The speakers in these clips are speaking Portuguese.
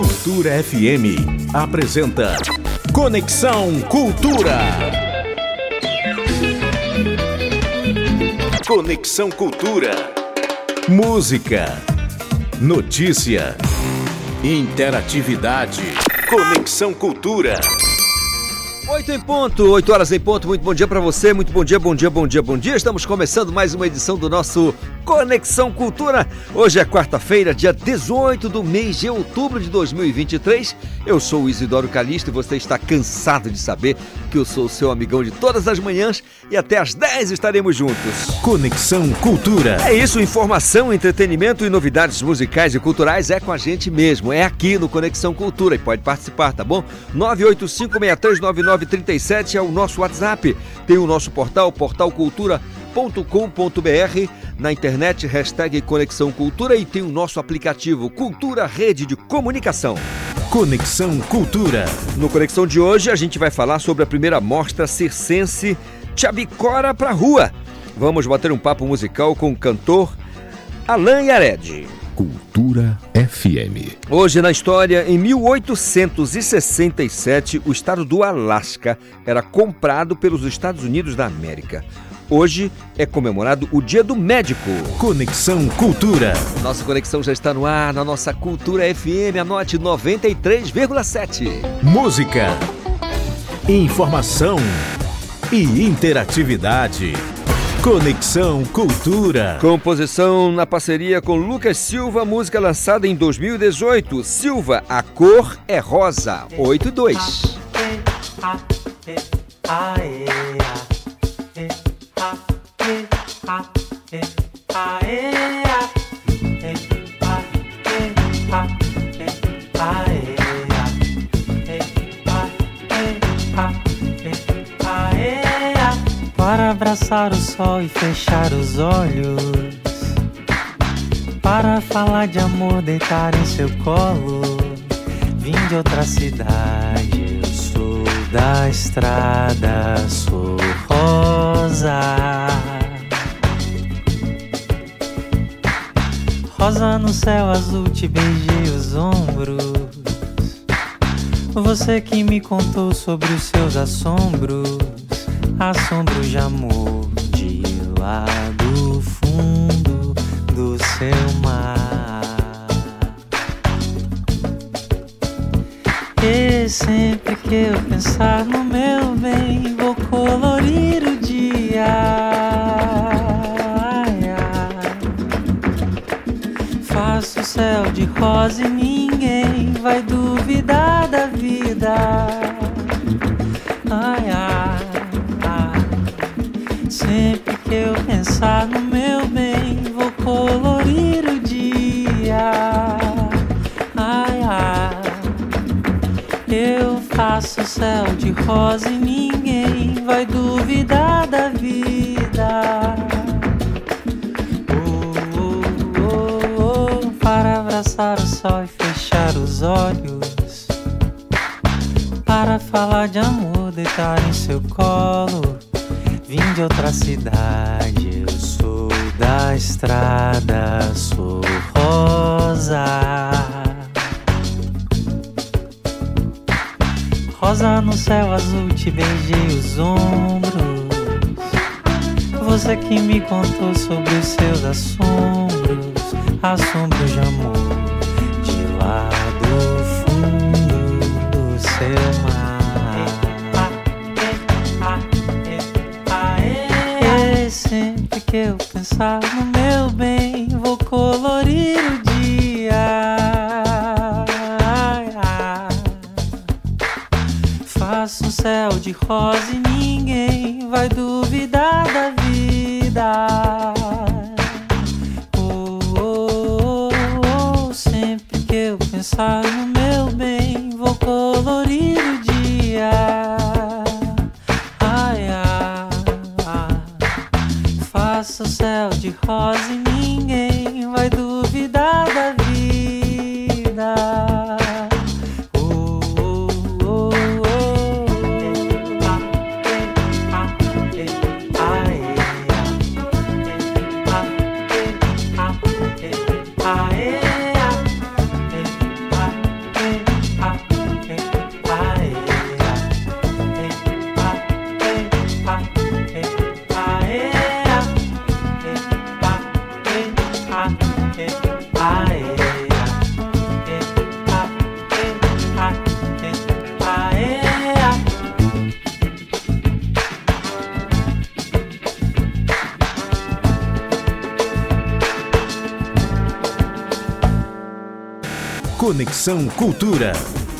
Cultura FM apresenta Conexão Cultura. Conexão Cultura. Música, notícia, interatividade. Conexão Cultura. Oito em ponto, oito horas em ponto. Muito bom dia para você, muito bom dia, bom dia, bom dia, bom dia. Estamos começando mais uma edição do nosso Conexão Cultura. Hoje é quarta-feira, dia 18 do mês de outubro de 2023. Eu sou o Isidoro Calixto e você está cansado de saber que eu sou o seu amigão de todas as manhãs e até às 10 estaremos juntos. Conexão Cultura. É isso, informação, entretenimento e novidades musicais e culturais é com a gente mesmo. É aqui no Conexão Cultura e pode participar, tá bom? 985639937 é o nosso WhatsApp. Tem o nosso portal, portalcultura.com.br na internet, hashtag Conexão Cultura e tem o nosso aplicativo Cultura Rede de Comunicação. Conexão Cultura. No Conexão de hoje a gente vai falar sobre a primeira mostra circense Chabicora pra Rua. Vamos bater um papo musical com o cantor Alan Yared. Cultura FM. Hoje na história, em 1867, o estado do Alasca era comprado pelos Estados Unidos da América. Hoje é comemorado o Dia do Médico. Conexão Cultura. Nossa conexão já está no ar na nossa Cultura FM, anote 93,7. Música, informação e interatividade. Conexão Cultura. Composição na parceria com Lucas Silva, música lançada em 2018. Silva, a cor é rosa. 82. Para abraçar o sol e fechar os olhos. Para falar de amor, deitar em seu colo. Vim de outra cidade, eu sou da estrada, sou rosa. Rosa no céu azul, te beijei os ombros. Você que me contou sobre os seus assombros, assombros de amor de lá do fundo do seu mar. E sempre que eu pensar no meu bem, vou colorir o dia. Céu de rosa e ninguém vai duvidar da vida. Ai, ai, ai. Sempre que eu pensar no meu bem, vou colorir o dia. Ai, ai. Eu faço céu de rosa e ninguém vai duvidar da vida. Abraçar o sol e fechar os olhos. Para falar de amor, deitar em seu colo. Vim de outra cidade, eu sou da estrada, sou rosa. Rosa no céu azul, te beijei os ombros. Você que me contou sobre os seus assombros, assombros de amor, que eu pensar no meu bem, vou colorir o dia. Faço um céu de rosa e ninguém vai duvidar Conexão Cultura.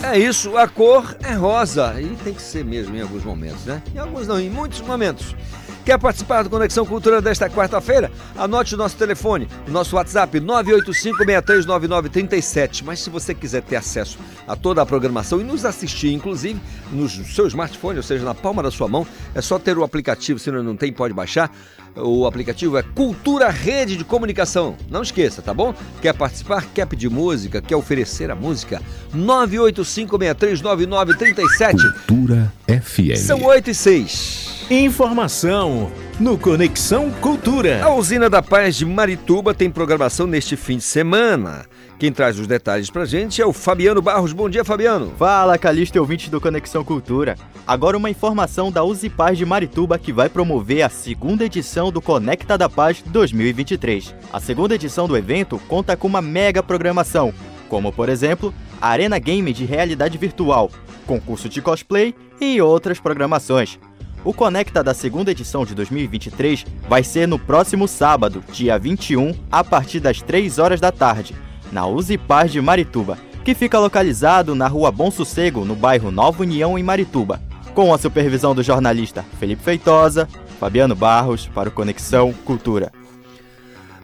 É isso, a cor é rosa e tem que ser mesmo em alguns momentos, né? Em alguns não, em muitos momentos. Quer participar do Conexão Cultura desta quarta-feira? Anote o nosso telefone, o nosso WhatsApp 985-639937. Mas se você quiser ter acesso a toda a programação e nos assistir, inclusive, no seu smartphone, ou seja, na palma da sua mão, é só ter o aplicativo, se não tem, pode baixar. O aplicativo é Cultura Rede de Comunicação. Não esqueça, tá bom? Quer participar? Quer pedir música? Quer oferecer a música? 985639937. Cultura FM. São 8 e 6. Informação no Conexão Cultura. A Usina da Paz de Marituba tem programação neste fim de semana. Quem traz os detalhes pra gente é o Fabiano Barros. Bom dia, Fabiano. Fala, Calixto e ouvinte do Conexão Cultura. Agora uma informação da Uzi Paz de Marituba que vai promover a segunda edição do Conecta da Paz 2023. A segunda edição do evento conta com uma mega programação, como por exemplo, a Arena Game de realidade virtual, concurso de cosplay e outras programações. O Conecta da segunda edição de 2023 vai ser no próximo sábado, dia 21, a partir das 3 horas da tarde, na Uzi Paz de Marituba, que fica localizado na rua Bom Sossego, no bairro Nova União, em Marituba. Com a supervisão do jornalista Felipe Feitosa, Fabiano Barros, para o Conexão Cultura.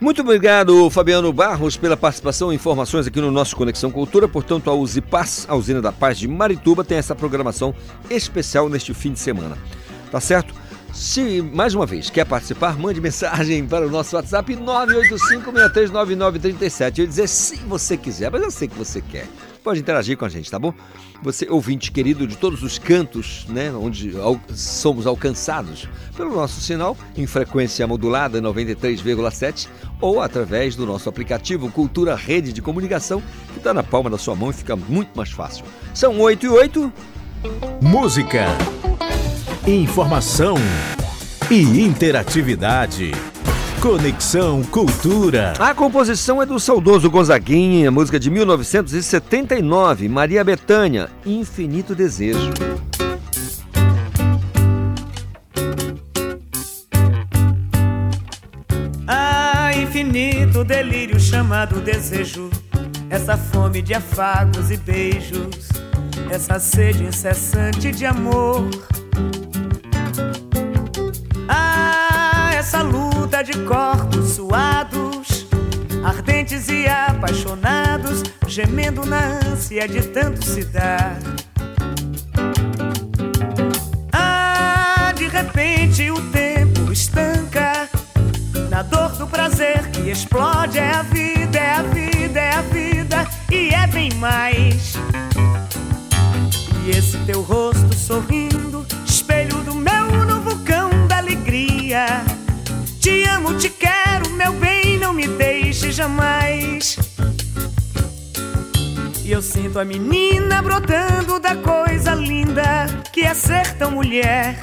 Muito obrigado, Fabiano Barros, pela participação e informações aqui no nosso Conexão Cultura. Portanto, a Uzi Paz, a usina da Paz de Marituba, tem essa programação especial neste fim de semana. Tá certo? Se, mais uma vez, quer participar, mande mensagem para o nosso WhatsApp 985-639937. Eu dizer se você quiser, mas eu sei que você quer. Pode interagir com a gente, tá bom? Você, ouvinte querido de todos os cantos, né, onde al somos alcançados pelo nosso sinal em frequência modulada 93,7 ou através do nosso aplicativo Cultura Rede de Comunicação, que está na palma da sua mão e fica muito mais fácil. São 8 e 8. Música informação e interatividade. Conexão Cultura. A composição é do saudoso Gonzaguinha, música de 1979, Maria Bethânia, Infinito Desejo. Ah, infinito delírio chamado desejo, essa fome de afagos e beijos, essa sede incessante de amor essa luta de corpos suados, ardentes e apaixonados, gemendo na ânsia de tanto se dar. Ah, de repente o tempo estanca. Na dor do prazer que explode, é a vida, é a vida, é a vida, e é bem mais. E esse teu rosto sorrindo, espelho do meu novo cão da alegria te amo, te quero, meu bem, não me deixe jamais. E eu sinto a menina brotando da coisa linda que é ser tão mulher.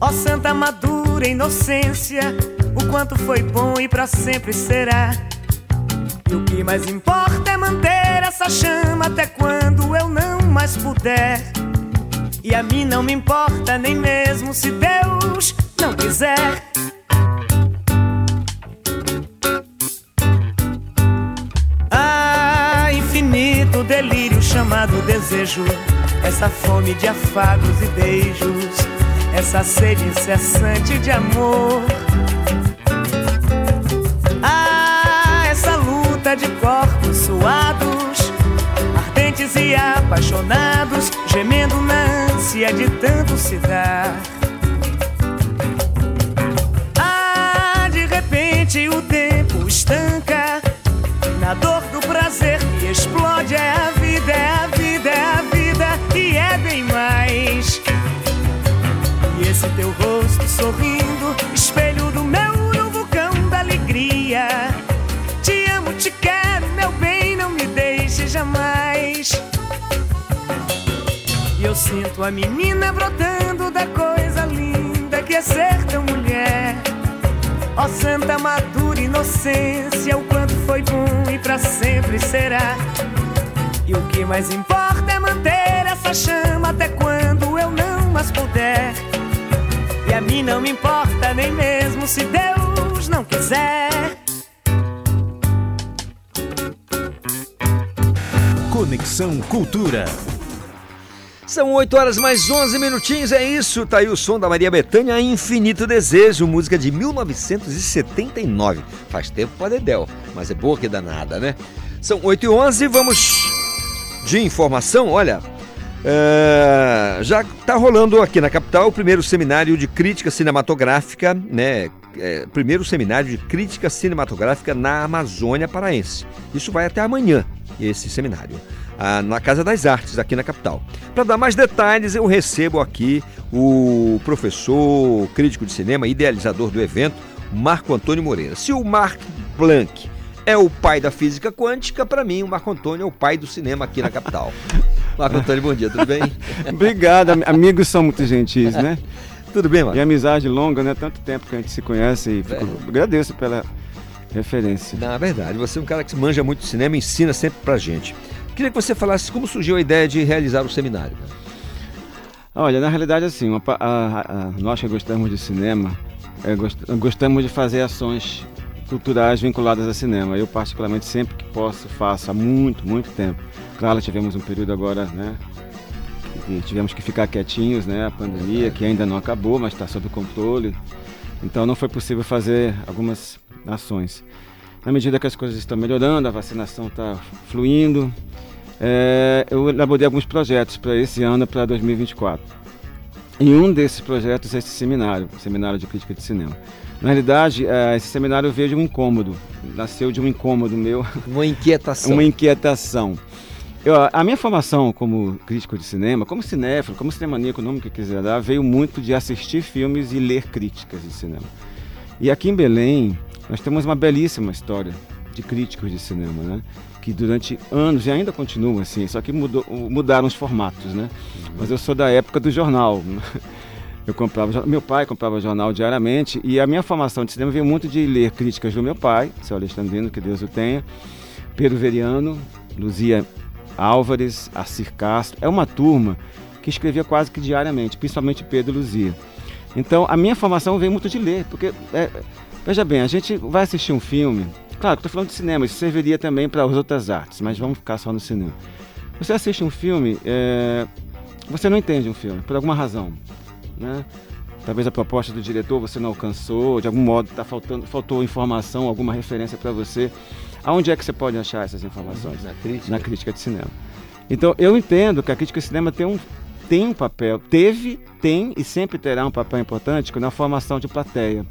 Ó santa madura inocência, o quanto foi bom e para sempre será. E o que mais importa é manter essa chama até quando eu não mais puder. E a mim não me importa nem mesmo se Deus não quiser. Chamado desejo, essa fome de afagos e beijos, essa sede incessante de amor. Ah, essa luta de corpos suados, ardentes e apaixonados, gemendo na ânsia de tanto se dar. Ah, de repente o tempo estanca na dor do prazer que explode é a vida, é a vida, é a vida e é bem mais. E esse teu rosto sorrindo, espelho do meu novo cão da alegria. Te amo, te quero, meu bem, não me deixe jamais. E eu sinto a menina brotando da coisa linda que é ser tão mulher. Ó oh, santa madura inocência, o quanto foi bom e para sempre será. E o que mais importa é manter essa chama até quando eu não mais puder. E a mim não me importa nem mesmo se Deus não quiser. Conexão Cultura. São 8 horas mais 11 minutinhos, é isso. Tá aí o som da Maria Bethânia, Infinito Desejo, música de 1979. Faz tempo para Dedel, mas é boa que danada, né? São 8 e 11, vamos de informação. Olha, é, já está rolando aqui na capital o primeiro seminário de crítica cinematográfica, né? É, primeiro seminário de crítica cinematográfica na Amazônia Paraense. Isso vai até amanhã, esse seminário, na Casa das Artes, aqui na capital. Para dar mais detalhes, eu recebo aqui o professor, crítico de cinema, idealizador do evento, Marco Antônio Moreira. Se o Marc Blanc é o pai da física quântica, para mim o Marco Antônio é o pai do cinema aqui na capital. Marco Antônio, bom dia, tudo bem? Obrigado, amigos são muito gentis, né? tudo bem, Marco? E amizade longa, né? Tanto tempo que a gente se conhece e fico... agradeço pela referência. Na verdade, você é um cara que manja muito de cinema e ensina sempre pra gente. Queria que você falasse como surgiu a ideia de realizar o seminário. Olha, na realidade, assim, a, a, a, nós que gostamos de cinema, é, gost, gostamos de fazer ações culturais vinculadas a cinema. Eu, particularmente, sempre que posso, faço há muito, muito tempo. Claro, tivemos um período agora, né? Que tivemos que ficar quietinhos, né? A pandemia, que ainda não acabou, mas está sob controle. Então, não foi possível fazer algumas ações. Na medida que as coisas estão melhorando, a vacinação está fluindo, é, eu elaborei alguns projetos para esse ano, para 2024. E um desses projetos é esse seminário, Seminário de Crítica de Cinema. Na realidade, é, esse seminário veio de um incômodo, nasceu de um incômodo meu. Uma inquietação. Uma inquietação. Eu, a minha formação como crítico de cinema, como cinéfilo, como cinemaníaco, o nome que quiser dar, veio muito de assistir filmes e ler críticas de cinema. E aqui em Belém, nós temos uma belíssima história de críticos de cinema, né? Que durante anos, e ainda continuam assim, só que mudou, mudaram os formatos, né? Mas eu sou da época do jornal. Eu comprava, meu pai comprava jornal diariamente e a minha formação de cinema veio muito de ler críticas do meu pai, seu Alexandrino, que Deus o tenha, Pedro Veriano, Luzia Álvares, Arcir Castro. É uma turma que escrevia quase que diariamente, principalmente Pedro e Luzia. Então a minha formação veio muito de ler, porque, é, veja bem, a gente vai assistir um filme, claro, estou falando de cinema, isso serviria também para as outras artes, mas vamos ficar só no cinema. Você assiste um filme, é, você não entende um filme, por alguma razão né? Talvez a proposta do diretor você não alcançou, de algum modo tá faltando, faltou informação, alguma referência para você. Aonde é que você pode achar essas informações? Na crítica. Na crítica de cinema. Então, eu entendo que a crítica de cinema tem um, tem um papel, teve, tem e sempre terá um papel importante na formação de plateia.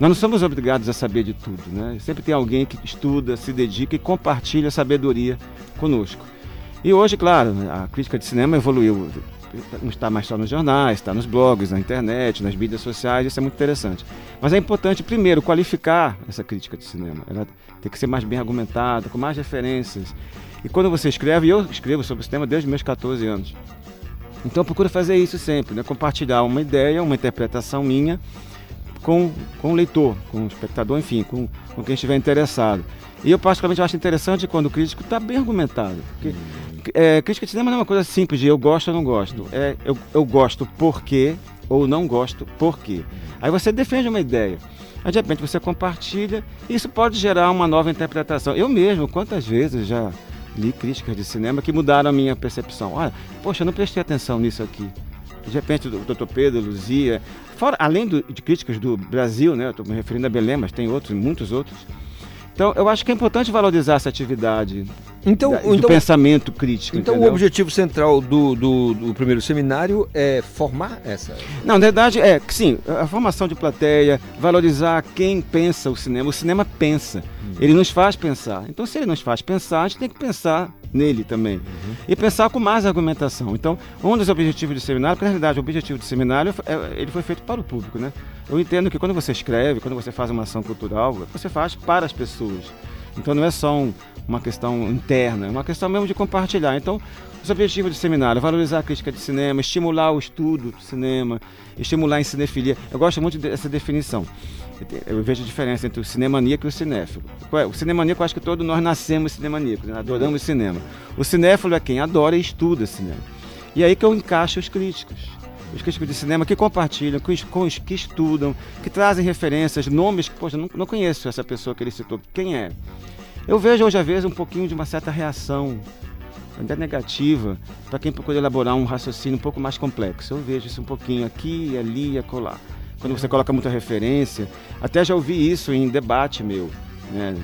Nós não somos obrigados a saber de tudo, né? Sempre tem alguém que estuda, se dedica e compartilha sabedoria conosco. E hoje, claro, a crítica de cinema evoluiu não está mais só nos jornais, está nos blogs, na internet, nas mídias sociais, isso é muito interessante. Mas é importante, primeiro, qualificar essa crítica de cinema. Ela tem que ser mais bem argumentada, com mais referências. E quando você escreve, eu escrevo sobre o cinema desde meus 14 anos. Então procura fazer isso sempre, né? compartilhar uma ideia, uma interpretação minha com, com o leitor, com o espectador, enfim, com, com quem estiver interessado. E eu particularmente acho interessante quando o crítico está bem argumentado. Porque é, crítica de cinema não é uma coisa simples de eu gosto ou não gosto. É eu, eu gosto porque ou não gosto porque. Aí você defende uma ideia. Aí de repente você compartilha e isso pode gerar uma nova interpretação. Eu mesmo, quantas vezes já li críticas de cinema que mudaram a minha percepção. Olha, poxa, eu não prestei atenção nisso aqui. De repente o Dr. Pedro, Luzia, fora, além do, de críticas do Brasil, né? Estou me referindo a Belém, mas tem outros, muitos outros então, eu acho que é importante valorizar essa atividade então, da, do então, pensamento crítico. Então, entendeu? o objetivo central do, do, do, primeiro seminário é formar essa? Não, na verdade, é que sim, a formação de plateia, valorizar quem pensa o cinema. O cinema pensa, hum. ele nos faz pensar. Então, se ele nos faz pensar, a gente tem que pensar nele também. Uhum. E pensar com mais argumentação. Então, um dos objetivos do seminário, porque na realidade o objetivo do seminário é, ele foi feito para o público, né? Eu entendo que quando você escreve, quando você faz uma ação cultural, você faz para as pessoas. Então não é só um, uma questão interna, é uma questão mesmo de compartilhar. Então, os objetivos do seminário, é valorizar a crítica de cinema, estimular o estudo do cinema, estimular a cinefilia. Eu gosto muito dessa definição eu vejo a diferença entre o cinemaníaco e o cinéfilo. É? O cinemaníaco, eu acho que todos nós nascemos cinemaníacos, né? adoramos cinema. O cinéfilo é quem adora e estuda cinema. E aí que eu encaixo os críticos. Os críticos de cinema que compartilham, que, que estudam, que trazem referências, nomes que, poxa, não, não conheço essa pessoa que ele citou. Quem é? Eu vejo hoje, às vezes, um pouquinho de uma certa reação ainda negativa para quem procura elaborar um raciocínio um pouco mais complexo. Eu vejo isso um pouquinho aqui, ali e acolá. Quando você coloca muita referência, até já ouvi isso em debate meu, né?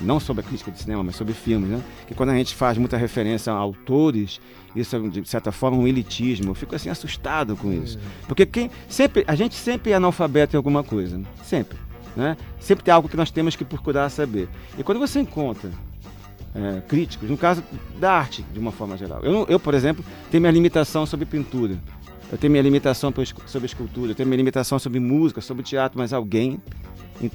não sobre a crítica de cinema, mas sobre filmes, né? que quando a gente faz muita referência a autores, isso é de certa forma um elitismo. Eu fico assim assustado com isso, porque quem sempre a gente sempre é analfabeto em alguma coisa, né? sempre, né? Sempre tem algo que nós temos que procurar saber. E quando você encontra é, críticos, no caso da arte, de uma forma geral. Eu, eu, por exemplo, tenho minha limitação sobre pintura. Eu tenho minha limitação sobre escultura, eu tenho minha limitação sobre música, sobre teatro, mas alguém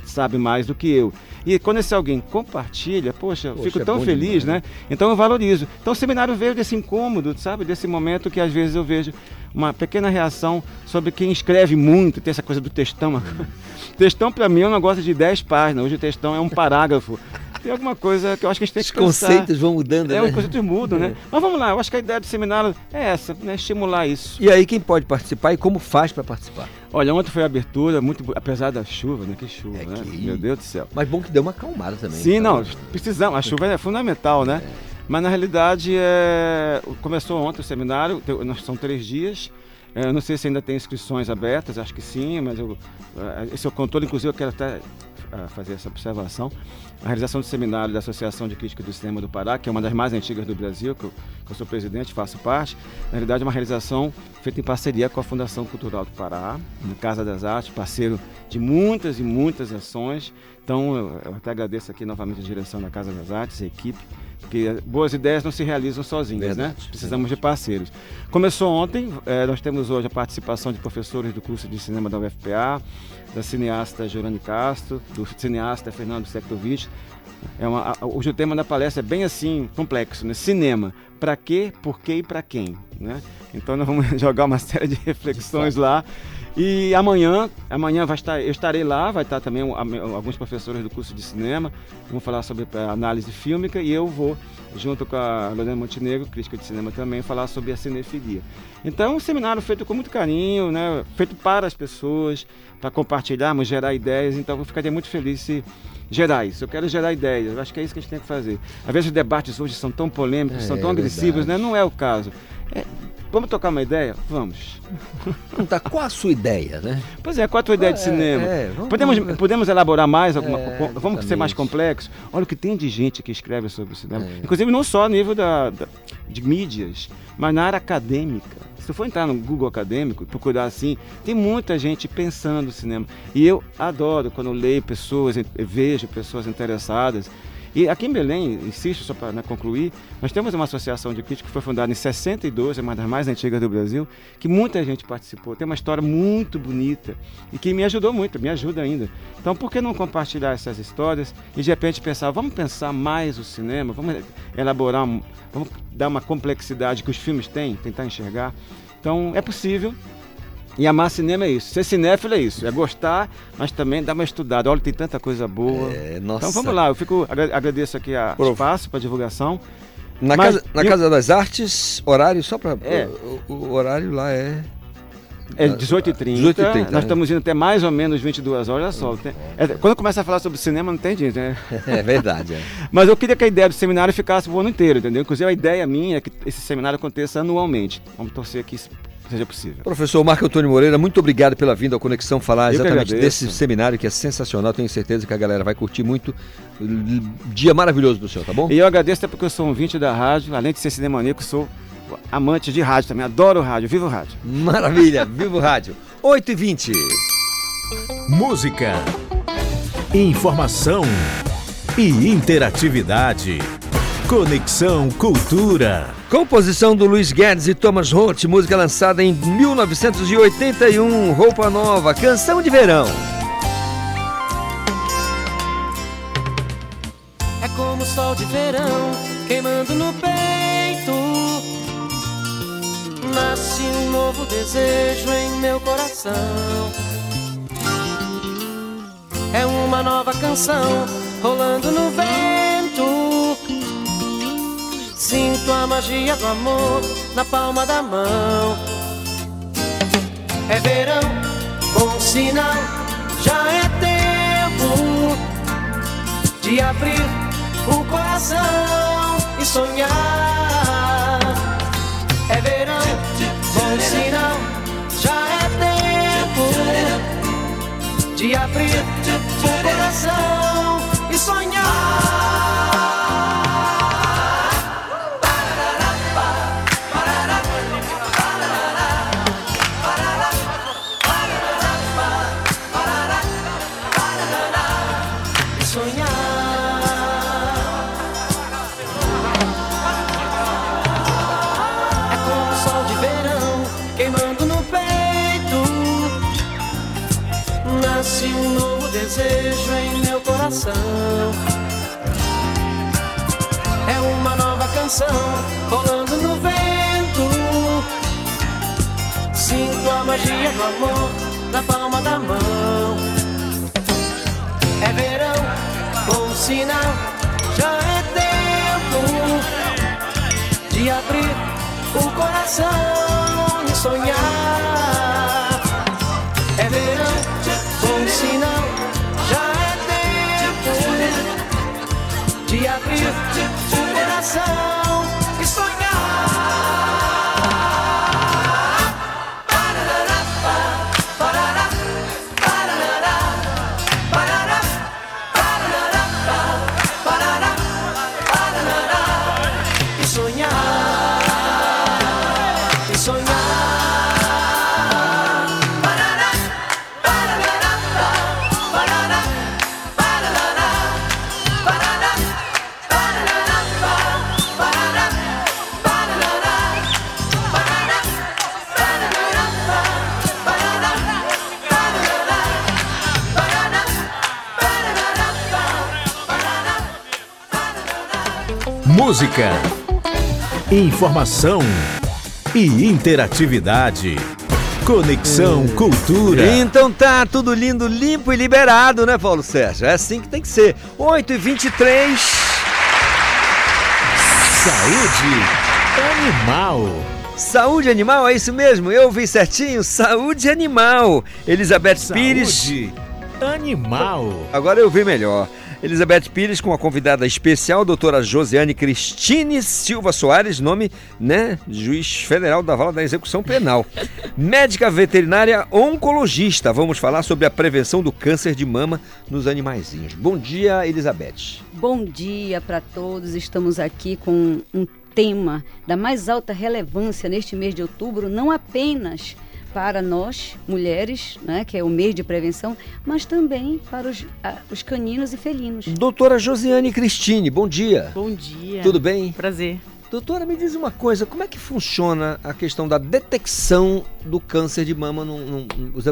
sabe mais do que eu. E quando esse alguém compartilha, poxa, eu fico é tão bom feliz, demais, né? Então eu valorizo. Então o seminário veio desse incômodo, sabe? Desse momento que às vezes eu vejo uma pequena reação sobre quem escreve muito, tem essa coisa do textão. textão para mim é um negócio de 10 páginas, hoje o textão é um parágrafo. Tem alguma coisa que eu acho que a gente tem Os que pensar. conceitos vão mudando, É, né? os conceitos mudam, né? Mas vamos lá, eu acho que a ideia do seminário é essa, né? Estimular isso. E aí, quem pode participar e como faz para participar? Olha, ontem foi a abertura, muito bo- apesar da chuva, né? Que chuva, É né? que- Meu Deus do céu. Mas bom que deu uma acalmada também. Sim, tá? não, precisamos. A chuva é fundamental, né? Mas na realidade, é... começou ontem o seminário, são três dias. É, Eu não sei se ainda tem inscrições abertas, acho que sim, mas eu, eh, esse é o controle, inclusive eu quero até ah, fazer essa observação. A realização do seminário da Associação de Crítica do Cinema do Pará, que é uma das mais antigas do Brasil, que eu, que eu sou presidente, faço parte, na realidade é uma realização feita em parceria com a Fundação Cultural do Pará, na Casa das Artes, parceiro de muitas e muitas ações. Então eu, eu até agradeço aqui novamente a direção da Casa das Artes, a equipe, porque boas ideias não se realizam sozinhas, né? Verdade, Precisamos de parceiros. Começou ontem, eh, nós temos hoje a participação de professores do curso de cinema da UFPA, da cineasta Jorane Castro, do cineasta Fernando Sektovic. É uma, hoje o tema da palestra é bem assim, complexo, né? Cinema. Para quê, por quê e para quem, né? Então nós vamos jogar uma série de reflexões lá. E amanhã, amanhã vai estar, eu estarei lá, vai estar também am- alguns professores do curso de cinema, vão falar sobre análise fílmica e eu vou, junto com a Lorena Montenegro, crítica de cinema também, falar sobre a cinefilia. Então, um seminário feito com muito carinho, né? feito para as pessoas, para compartilharmos, gerar ideias. Então, eu ficaria muito feliz se gerar isso. Eu quero gerar ideias. Eu acho que é isso que a gente tem que fazer. Às vezes os debates hoje são tão polêmicos, É, são tão é agressivos, né? Não é o caso. É, vamos tocar uma ideia? Vamos. Tá, qual a sua ideia, né? Pois é, qual a tua ideia de É, cinema? é, vamos- podemos, podemos elaborar mais alguma É, Vamos ser mais exatamente. complexo? Olha o que tem de gente que escreve sobre o cinema. É. Inclusive não só a nível da, da- de mídias, mas na área acadêmica. Se for entrar no Google acadêmico e procurar assim, tem muita gente pensando no cinema. E eu adoro quando eu leio pessoas, eu vejo pessoas interessadas. E aqui em Belém, insisto só para concluir, nós temos uma associação de críticos que foi fundada em 62, é uma das mais antigas do Brasil, que muita gente participou. Tem uma história muito bonita e que me ajudou muito, me ajuda ainda. Então, por que não compartilhar essas histórias e de repente pensar, vamos pensar mais o cinema, vamos elaborar, vamos dar uma complexidade que os filmes têm, tentar enxergar. Então, é possível. E amar cinema é isso. Ser cinéfilo é isso. É gostar, mas também dar uma estudada. Olha, tem tanta coisa boa. É, nossa. Então vamos lá, eu fico agra- agradeço aqui a Prof. espaço para divulgação. Na, Mas- casa, na e- Casa das Artes, horário só para. É. O, o horário lá é. É 18h30. 18h30, Nós né? estamos indo até mais ou menos 22 horas. Olha só. tem- é, quando começa a falar sobre cinema, não tem jeito, né? É verdade. É. Mas eu queria que a ideia do seminário ficasse o ano inteiro, entendeu? Inclusive a ideia minha é que esse seminário aconteça anualmente. Vamos torcer isso seja possível. Professor Marco Antônio Moreira, muito obrigado pela vinda ao Conexão falar Eu exatamente desse seminário que é sensacional. Tenho certeza que a galera vai curtir muito. Dia maravilhoso do senhor, tá bom? E eu agradeço até porque eu sou um ouvinte da rádio, além de ser cinemaníaco, sou amante de rádio também. Adoro rádio, vivo rádio. Maravilha, viva o rádio. 8 e 20 Música, informação e interatividade. Conexão Cultura. Composição do Luiz Guedes e Thomas Holt, música lançada em 1981, Roupa Nova, canção de verão. É como o sol de verão queimando no peito. Nasce um novo desejo em meu coração. É uma nova canção rolando no vento. Sinto a magia do amor na palma da mão. É verão, bom sinal, já é tempo de abrir o coração e sonhar. É verão, bom sinal, já é tempo de abrir o coração. Coração. É uma nova canção rolando no vento. Sinto a magia do amor na palma da mão. É verão, bom sinal, já é tempo de abrir o coração e sonhar. Música, informação e interatividade. Conexão Cultura. Então tá tudo lindo, limpo e liberado, né, Paulo Sérgio? É assim que tem que ser. 8 e 23 Saúde animal. Saúde animal, é isso mesmo? Eu vi certinho? Saúde animal. Elizabeth Pires. Saúde animal. Agora eu vi melhor. Elizabeth Pires com a convidada especial, doutora Josiane Cristine Silva Soares, nome, né, juiz federal da Vala da Execução Penal. Médica veterinária oncologista. Vamos falar sobre a prevenção do câncer de mama nos animaizinhos. Bom dia, Elizabeth. Bom dia para todos. Estamos aqui com um tema da mais alta relevância neste mês de outubro, não apenas para nós, mulheres, né, que é o mês de prevenção, mas também para os, a- os caninos e felinos. Doutora Josiane Cristine, bom dia. Bom dia. Tudo bem? Prazer. Doutora, me diz uma coisa, como é que funciona a questão da detecção do câncer de mama num, num,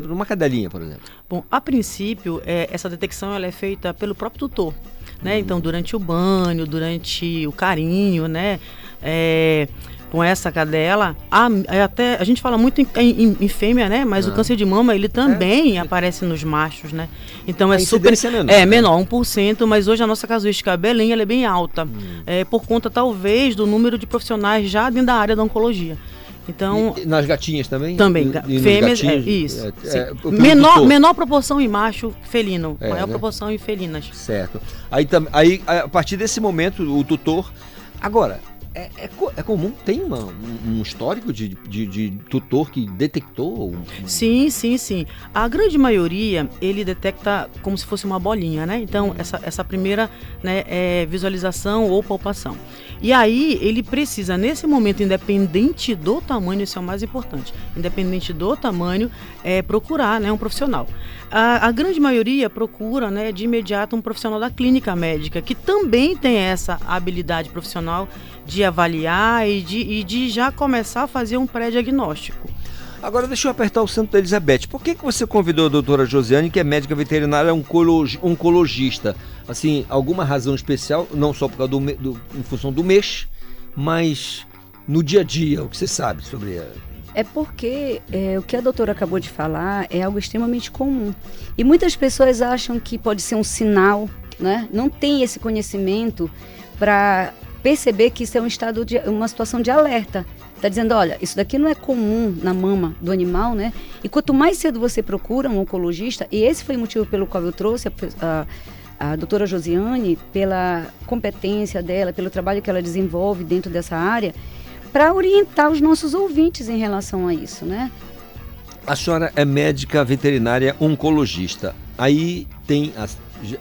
numa cadelinha, por exemplo? Bom, a princípio, é, essa detecção ela é feita pelo próprio tutor, né? Então, durante o banho, durante o carinho, né? É, com essa cadela, a, é até a gente fala muito em, em- em fêmea, né? Mas Ah. o câncer de mama ele também aparece nos machos, né? Então A é super é menor, é né? menor, 1%, mas hoje a nossa casuística Belém ela é bem alta, é, por conta talvez do número de profissionais já dentro da área da oncologia. Então, E- nas gatinhas também? Também, E- fêmeas, é, gatinhos? isso. É, sim. é, pelo menor, tutor. menor proporção em macho felino, É, maior né? proporção em felinas. Certo. Aí, aí, a partir desse momento, o tutor. Agora, é, é é comum, tem uma- um, um histórico de, de, de tutor que detectou? um- Sim, sim, sim. A grande maioria, ele detecta como se fosse uma bolinha, né? Então, essa, essa primeira né, é visualização ou palpação. E aí, ele precisa, nesse momento, independente do tamanho, isso é o mais importante, independente do tamanho, é procurar né, um profissional. A, a grande maioria procura, né, de imediato, um profissional da clínica médica, que também tem essa habilidade profissional de avaliar e de, e de já começar a fazer um pré-diagnóstico. Agora, deixa eu apertar o santo da Elizabeth. Por que, que você convidou a doutora Josiane, que é médica veterinária oncologi- oncologista? Assim, alguma razão especial, não só por causa do, do- em função do mês, mas no dia a dia, o que você sabe sobre a... É porque é, o que a doutora acabou de falar é algo extremamente comum. E muitas pessoas acham que pode ser um sinal, né? Não tem esse conhecimento para perceber que isso é um estado de uma situação de alerta. Está dizendo, olha, isso daqui não é comum na mama do animal, né? E quanto mais cedo você procura um oncologista, e esse foi o motivo pelo qual eu trouxe a, a, a doutora Josiane, pela competência dela, pelo trabalho que ela desenvolve dentro dessa área, para orientar os nossos ouvintes em relação a isso, né? A senhora é médica veterinária oncologista. Aí tem a,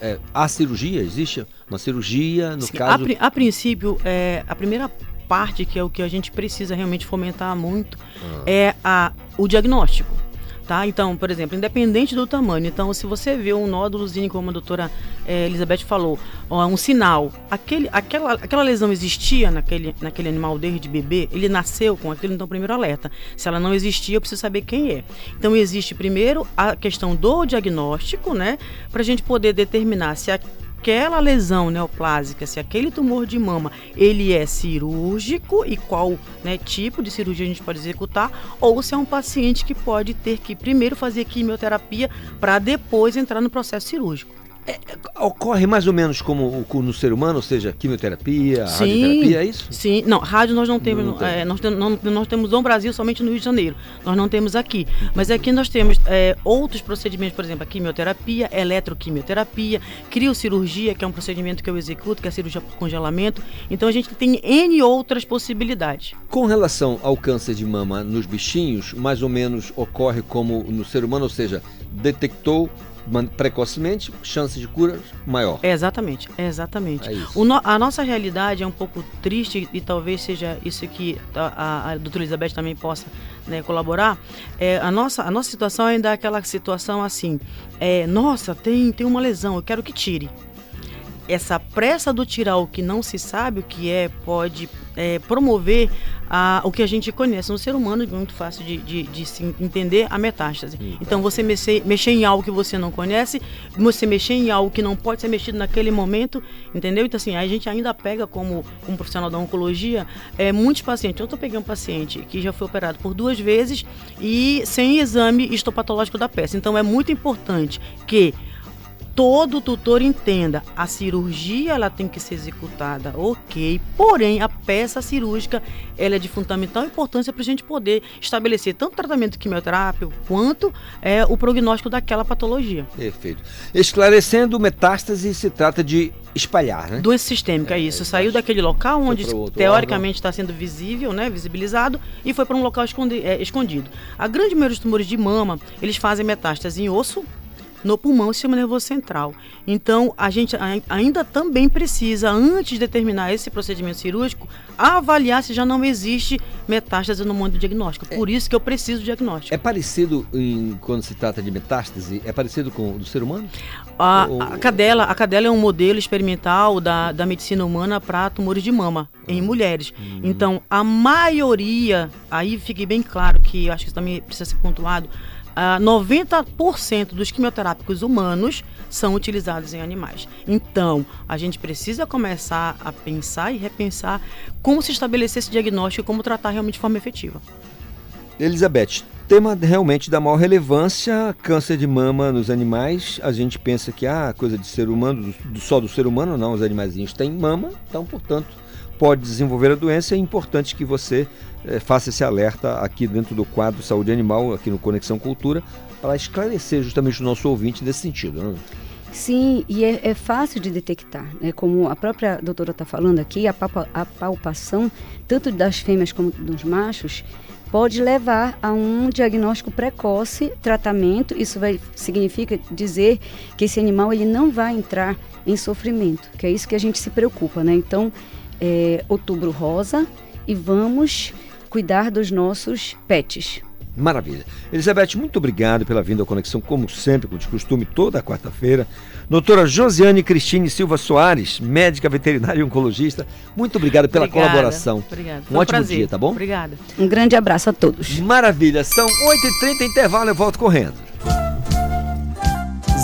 é, a cirurgia, existe uma cirurgia, no Sim, caso... a, a princípio, é, a primeira parte, que é o que a gente precisa realmente fomentar muito, Ah. é a, o diagnóstico. Tá? Então, por exemplo, independente do tamanho. Então, se você vê um nódulozinho, como a doutora eh, Elizabeth falou, ó, um sinal, aquele, aquela, aquela lesão existia naquele, naquele animal desde bebê, ele nasceu com aquilo, então primeiro alerta. Se ela não existia, eu preciso saber quem é. Então, existe primeiro a questão do diagnóstico, né? Para a gente poder determinar se aquela lesão neoplásica, se aquele tumor de mama, ele é cirúrgico e qual né, tipo de cirurgia a gente pode executar, ou se é um paciente que pode ter que primeiro fazer quimioterapia para depois entrar no processo cirúrgico. É, ocorre mais ou menos como no ser humano, ou seja, quimioterapia, Sim, radioterapia, é isso? Sim, não, rádio nós não temos, Não tem. é, nós, tem- não- nós temos no Brasil somente no Rio de Janeiro, nós não temos aqui. Mas aqui nós temos é, outros procedimentos, por exemplo, a quimioterapia, eletroquimioterapia, criocirurgia, que é um procedimento que eu executo, que é a cirurgia por congelamento. Então a gente tem N outras possibilidades. Com relação ao câncer de mama nos bichinhos, mais ou menos ocorre como no ser humano, ou seja, detectou precocemente, chance de cura maior. É exatamente, é exatamente. É no- a nossa realidade é um pouco triste e talvez seja isso que a, a, a doutora Elizabeth também possa né, colaborar. É, a, nossa, a nossa situação ainda é aquela situação assim: é, nossa, tem, tem uma lesão, eu quero que tire. Essa pressa do tirar o que não se sabe o que é pode é, promover a, o que a gente conhece no ser humano, é muito fácil de, de, de se entender a metástase. Então, você mexer, mexer em algo que você não conhece, você mexer em algo que não pode ser mexido naquele momento, entendeu? Então, assim, a gente ainda pega como, como profissional da oncologia é, muitos pacientes. Eu estou pegando um paciente que já foi operado por duas vezes e sem exame histopatológico da peça. Então, é muito importante que todo tutor entenda, a cirurgia ela tem que ser executada, ok, porém a peça cirúrgica ela é de fundamental importância para a gente poder estabelecer tanto tratamento quimioterápico quanto é, o prognóstico daquela patologia. Perfeito. Esclarecendo, metástase se trata de espalhar, né? Doença sistêmica, é isso. Saiu daquele local onde teoricamente está sendo visível, né, visibilizado, e foi para um local é, escondido. A grande maioria dos tumores de mama, eles fazem metástase em osso, no pulmão e sistema nervoso central. Então, a gente ai- ainda também precisa, antes de determinar esse procedimento cirúrgico, avaliar se já não existe metástase no momento do diagnóstico. Por isso que eu preciso do diagnóstico. É parecido em- quando se trata de metástase? É parecido com o do ser humano? A, a cadela, a cadela é um modelo experimental da, da medicina humana para tumores de mama em mulheres. Então, a maioria, aí fique bem claro que acho que isso também precisa ser pontuado, ah, 90% dos quimioterápicos humanos são utilizados em animais. Então, a gente precisa começar a pensar e repensar como se estabelecer esse diagnóstico e como tratar realmente de forma efetiva. Elizabeth, tema realmente da maior relevância, câncer de mama nos animais. A gente pensa que ah, coisa de ser humano, do, só do ser humano, não, os animaizinhos têm mama, então, portanto, pode desenvolver a doença. É importante que você eh, faça esse alerta aqui dentro do quadro Saúde Animal, aqui no Conexão Cultura, para esclarecer justamente o nosso ouvinte nesse sentido. Né? Sim, e é, é fácil de detectar, né? Como a própria doutora está falando aqui, a, palpa- a palpação, tanto das fêmeas como dos machos, pode levar a um diagnóstico precoce, tratamento. Isso vai significa dizer que esse animal ele não vai entrar em sofrimento, que é isso que a gente se preocupa, né? Então, é outubro rosa e vamos cuidar dos nossos pets. Maravilha. Elizabeth, muito obrigado pela vinda ao Conexão, como sempre, como de costume, toda quarta-feira. Doutora Josiane Cristine Silva Soares, médica veterinária e oncologista, muito obrigado pela Obrigada, colaboração. Obrigada. Um Foi ótimo prazer. dia, tá bom? Obrigada. Um grande abraço a todos. Maravilha, são 8h30, intervalo, eu volto correndo.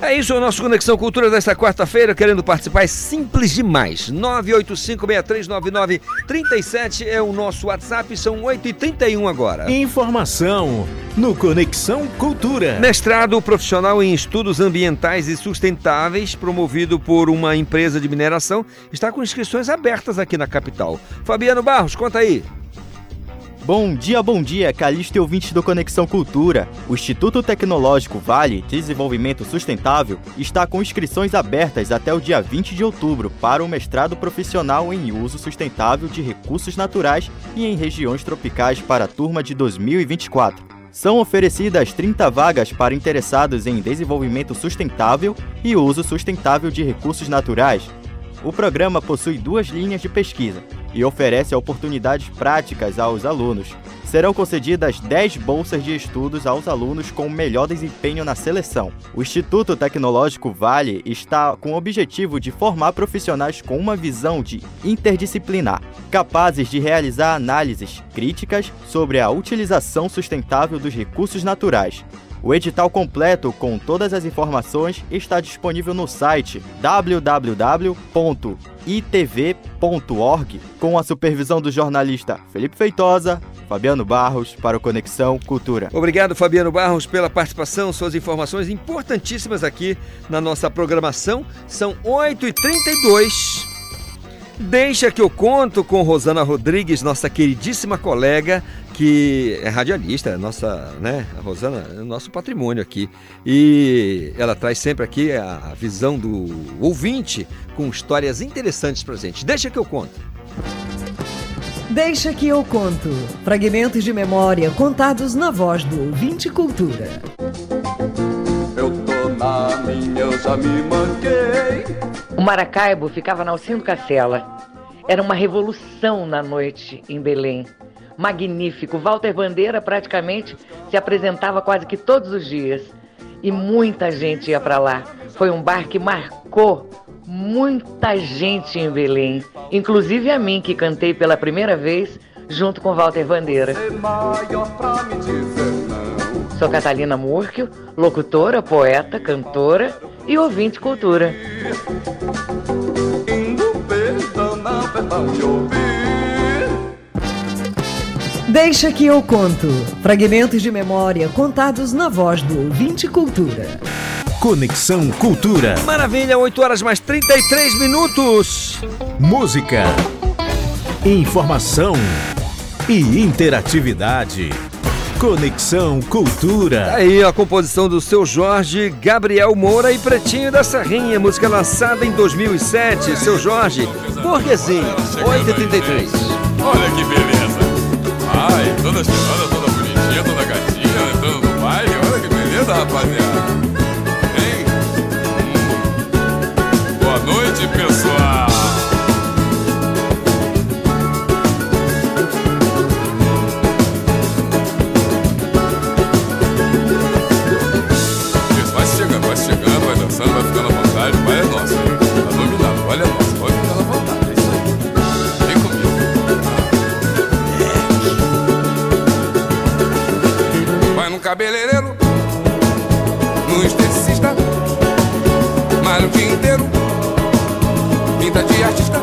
É isso, o nosso Conexão Cultura desta quarta-feira, querendo participar, é simples demais. 985639937 é o nosso WhatsApp, são 8h31 agora. Informação no Conexão Cultura. Mestrado profissional em estudos ambientais e sustentáveis, promovido por uma empresa de mineração, está com inscrições abertas aqui na capital. Fabiano Barros, conta aí. Bom dia, bom dia, Calixto e ouvintes do Conexão Cultura. O Instituto Tecnológico Vale Desenvolvimento Sustentável está com inscrições abertas até o dia 20 de outubro para o mestrado profissional em uso sustentável de recursos naturais e em regiões tropicais para a turma de 2024. São oferecidas 30 vagas para interessados em desenvolvimento sustentável e uso sustentável de recursos naturais. O programa possui duas linhas de pesquisa e oferece oportunidades práticas aos alunos. Serão concedidas 10 bolsas de estudos aos alunos com melhor desempenho na seleção. O Instituto Tecnológico Vale está com o objetivo de formar profissionais com uma visão de interdisciplinar, capazes de realizar análises críticas sobre a utilização sustentável dos recursos naturais, o edital completo com todas as informações está disponível no site www.itv.org com a supervisão do jornalista Felipe Feitosa, Fabiano Barros para o Conexão Cultura. Obrigado, Fabiano Barros, pela participação, suas informações importantíssimas aqui na nossa programação. São 8h32. Deixa que eu conto com Rosana Rodrigues, nossa queridíssima colega, que é radialista, nossa, né, a Rosana, é nosso patrimônio aqui. E ela traz sempre aqui a visão do ouvinte com histórias interessantes pra gente. Deixa que eu conto. Deixa que eu conto. Fragmentos de memória contados na voz do ouvinte cultura. Eu tô na minha, eu já me manquei. O Maracaibo ficava na Alcindo Cacela. Era uma revolução na noite em Belém. Magnífico. Walter Bandeira praticamente se apresentava quase que todos os dias. E muita gente ia para lá. Foi um bar que marcou muita gente em Belém. Inclusive a mim, que cantei pela primeira vez junto com Walter Bandeira. Sou Catalina Murkio, locutora, poeta, cantora e ouvinte cultura. Deixa que eu conto. Fragmentos de memória contados na voz do ouvinte cultura. Conexão Cultura. Maravilha, 8 horas mais 33 minutos. Música, informação e interatividade. Conexão Cultura. Aí a composição do seu Jorge, Gabriel Moura e Pretinho da Serrinha, música lançada em 2007. Seu Jorge, Burguesinho, 8h33. Olha que beleza. Toda esteticista, malha o dia inteiro, pinta de artista,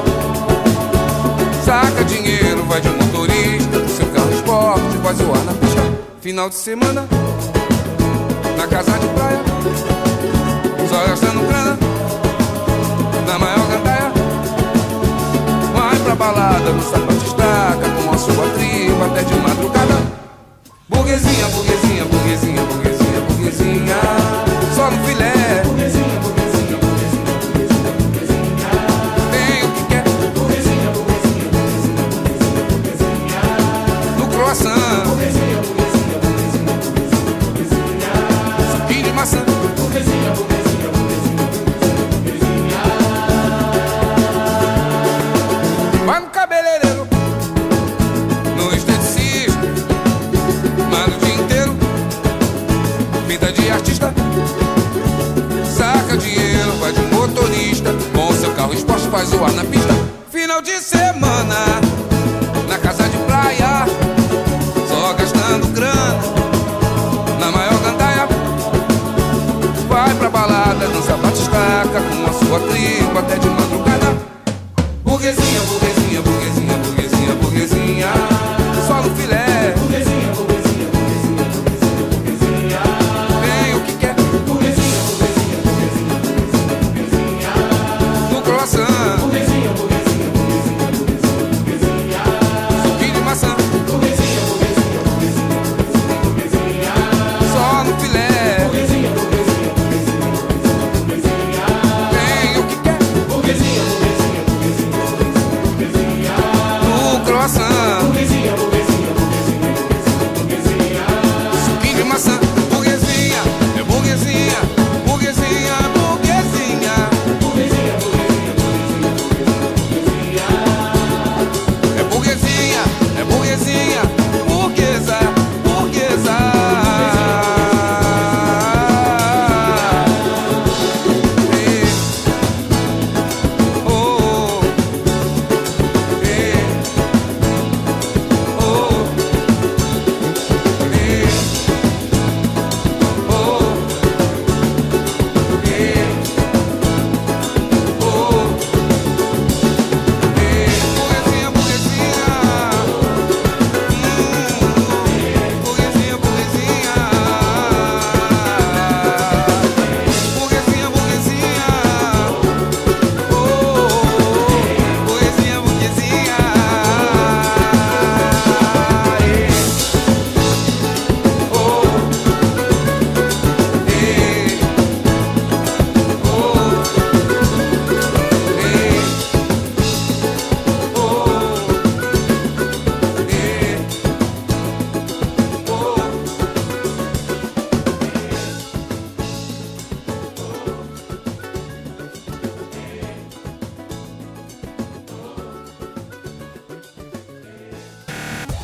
saca dinheiro, vai de motorista, seu carro esporte, vai zoar na pista. Final de semana, na casa de praia, só gastando grana, na maior gandaia. Vai pra balada, no sapato estaca, com a sua tribo até de madrugada. Burguesinha, burguesinha, burguesinha, burguesinha, burguesinha. Só no filé.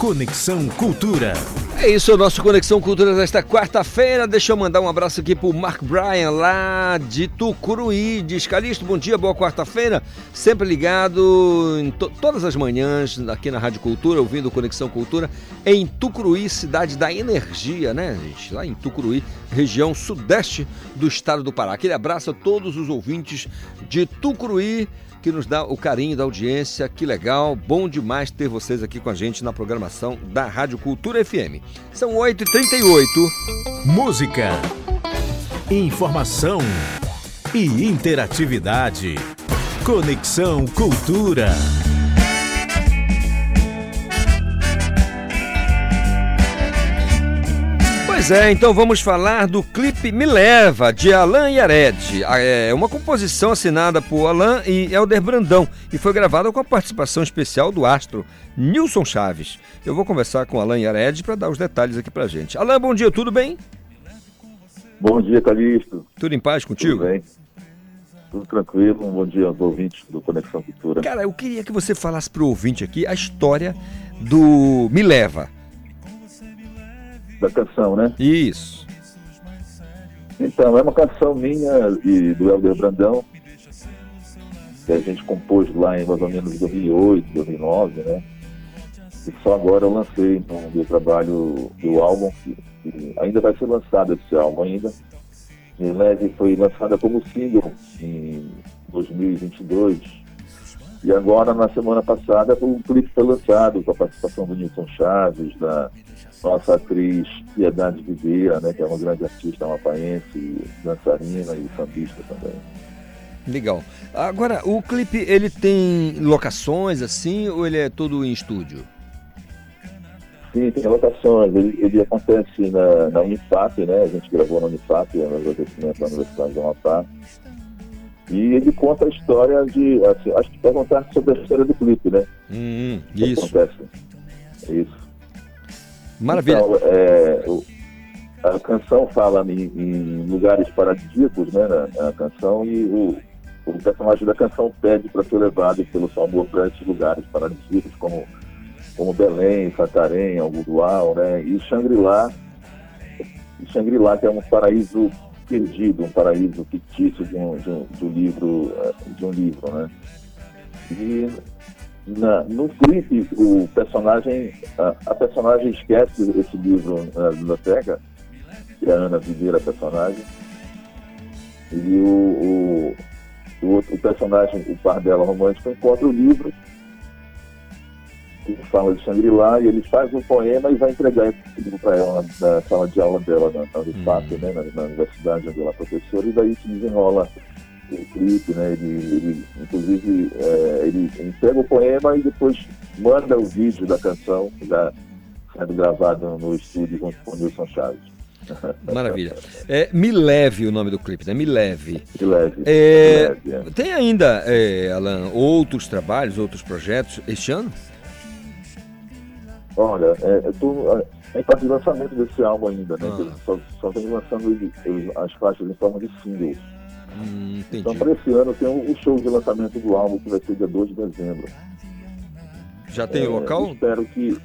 Conexão Cultura. É isso, o nosso Conexão Cultura desta quarta-feira. Deixa eu mandar um abraço aqui pro Mark Bryan, lá de Tucuruí. Diz, Calixto, bom dia, boa quarta-feira. Sempre ligado em to todas as manhãs aqui na Rádio Cultura, ouvindo Conexão Cultura, em Tucuruí, cidade da energia, né, gente? Lá em Tucuruí, região sudeste do estado do Pará. Aquele abraço a todos os ouvintes de Tucuruí que nos dá o carinho da audiência. Que legal, bom demais ter vocês aqui com a gente na programação da Rádio Cultura FM. São 8h38. Música, informação e interatividade. Conexão Cultura. Pois é, então vamos falar do clipe Me Leva, de Alan Yared. É uma composição assinada por Alan e Helder Brandão e foi gravada com a participação especial do astro Nilson Chaves. Eu vou conversar com Alan Yared para dar os detalhes aqui pra gente. Alan, bom dia, tudo bem? Bom dia, Calixto. Tudo em paz contigo? Tudo bem. Tudo tranquilo. Um bom dia aos ouvintes do Conexão Cultura. Cara, eu queria que você falasse pro ouvinte aqui a história do Me Leva da canção, né? Isso. Então, é uma canção minha e do Helder Brandão, que a gente compôs lá em mais ou menos 2008, 2009, né? E só agora eu lancei no meu trabalho do álbum, que, que ainda vai ser lançado esse álbum ainda. Em leve foi lançada como single em 2022. E agora, na semana passada, o clipe foi lançado com a participação do Nilson Chaves, da nossa atriz Piedade Viveira, né, que é uma grande artista amapaense, dançarina e sambista também. Legal. Agora, o clipe, ele tem locações assim ou ele é todo em estúdio? Sim, tem locações. Ele, ele acontece na, na Unifap, né? A gente gravou na Unifap, no acontecimento da Universidade do Amapá. E ele conta a história de. Assim, acho que contar sobre a história do clipe, né? Hum, isso. Acontece. Isso. Maravilha. Então, é, o, a canção fala em, em lugares paradisíacos, né? A, a canção e o, o personagem da canção pede para ser levado pelo seu amor para esses lugares paradisíacos, como, como Belém, Santarém, Algodual, né? E Xangri-Lá, Xangri-Lá que é um paraíso perdido, um paraíso fictício de um, de um, de um livro, de um livro, né? E na, no clipe, o personagem, a, a, personagem esquece esse livro na biblioteca, que é a Ana Viveira, a personagem, e o, o, o, o personagem, o par dela romântico, encontra o livro fala de Shangri-La e ele faz um poema e vai entregar esse livro para ela na, na, sala de aula dela, na, na uhum. né, na, na, universidade onde ela é professora, e daí se desenrola o clipe, né? Ele, ele inclusive, é, ele, pega o poema e depois manda o vídeo da canção já sendo gravado no estúdio com o Nilson Chaves. Maravilha. É, Me Leve o nome do clipe, né? Me Leve. Me Leve. É, Me leve é. Tem ainda, é, Alan, outros trabalhos, outros projetos este ano? Olha, é, eu tô em parte de lançamento desse álbum ainda, né? Ah. Só, só estamos lançando as faixas em forma de singles. Hum, então, para esse ano, tem o show de lançamento do álbum, que vai ser dia 2 de dezembro. Já tem é, local? Espero que.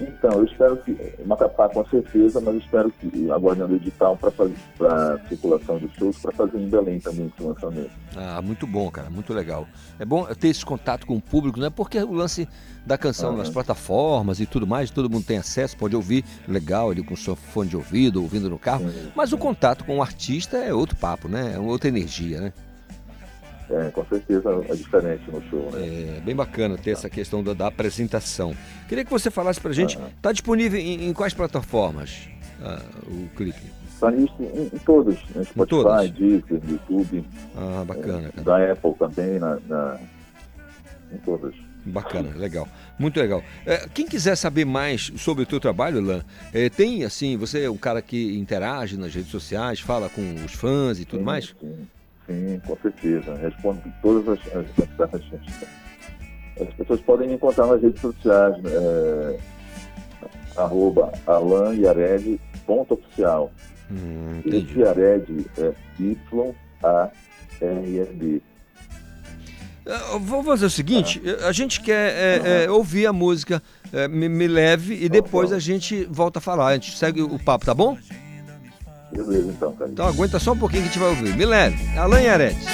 Então, eu espero que. Macapá com certeza, mas espero que. Aguardando o edital para circulação dos shows, para fazer em Belém também esse lançamento. Ah, muito bom, cara, muito legal. É bom ter esse contato com o público, né? Porque o lance da canção uhum. nas plataformas e tudo mais, todo mundo tem acesso, pode ouvir legal ali com seu fone de ouvido, ouvindo no carro. Uhum. Mas o contato com o artista é outro papo, né? É outra energia, né? É, com certeza é diferente no show, né? É bem bacana ter essa questão da, da apresentação. Queria que você falasse pra gente, está disponível em, em, quais plataformas ah, o clipe? Está em, em, todas, né? Spotify, todas? Deezer, YouTube. Ah, bacana. É, da Apple também, na, na, em todas. Bacana, legal, muito legal. É, quem quiser saber mais sobre o teu trabalho, Lan, é, tem assim, você é um cara que interage nas redes sociais, fala com os fãs e tudo sim, mais? Sim, sim, com certeza. Respondo todas as, as mensagens. As pessoas podem me encontrar nas redes sociais, é, arroba alanyared.oficial. Hum, Esse Yared é Y-A-R-E-D. Eh, Vou fazer o seguinte: eh, a gente quer é, é, ouvir a música é, me, Me Leve e depois a gente volta a falar. A gente segue o papo, tá bom? Beleza, então, cara. Então aguenta só um pouquinho que a gente vai ouvir. Me Leve, Alan Yaredes.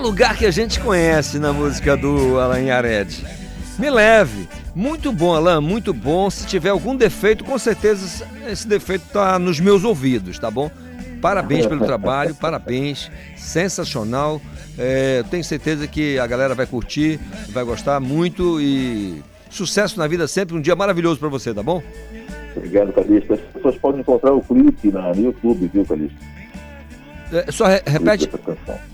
Só lugar que a gente conhece na música do Alan Yared. Me leve. Muito bom, Alan, muito bom. Se tiver algum defeito, com certeza esse defeito tá nos meus ouvidos, tá bom? Parabéns pelo trabalho, parabéns. Sensacional. É, tenho certeza que a galera vai curtir, vai gostar muito e sucesso na vida sempre. Um dia maravilhoso para você, tá bom? Obrigado, Calixto. As pessoas podem encontrar o clipe na, no YouTube, viu, Calixto? É, só re- repete. Canção.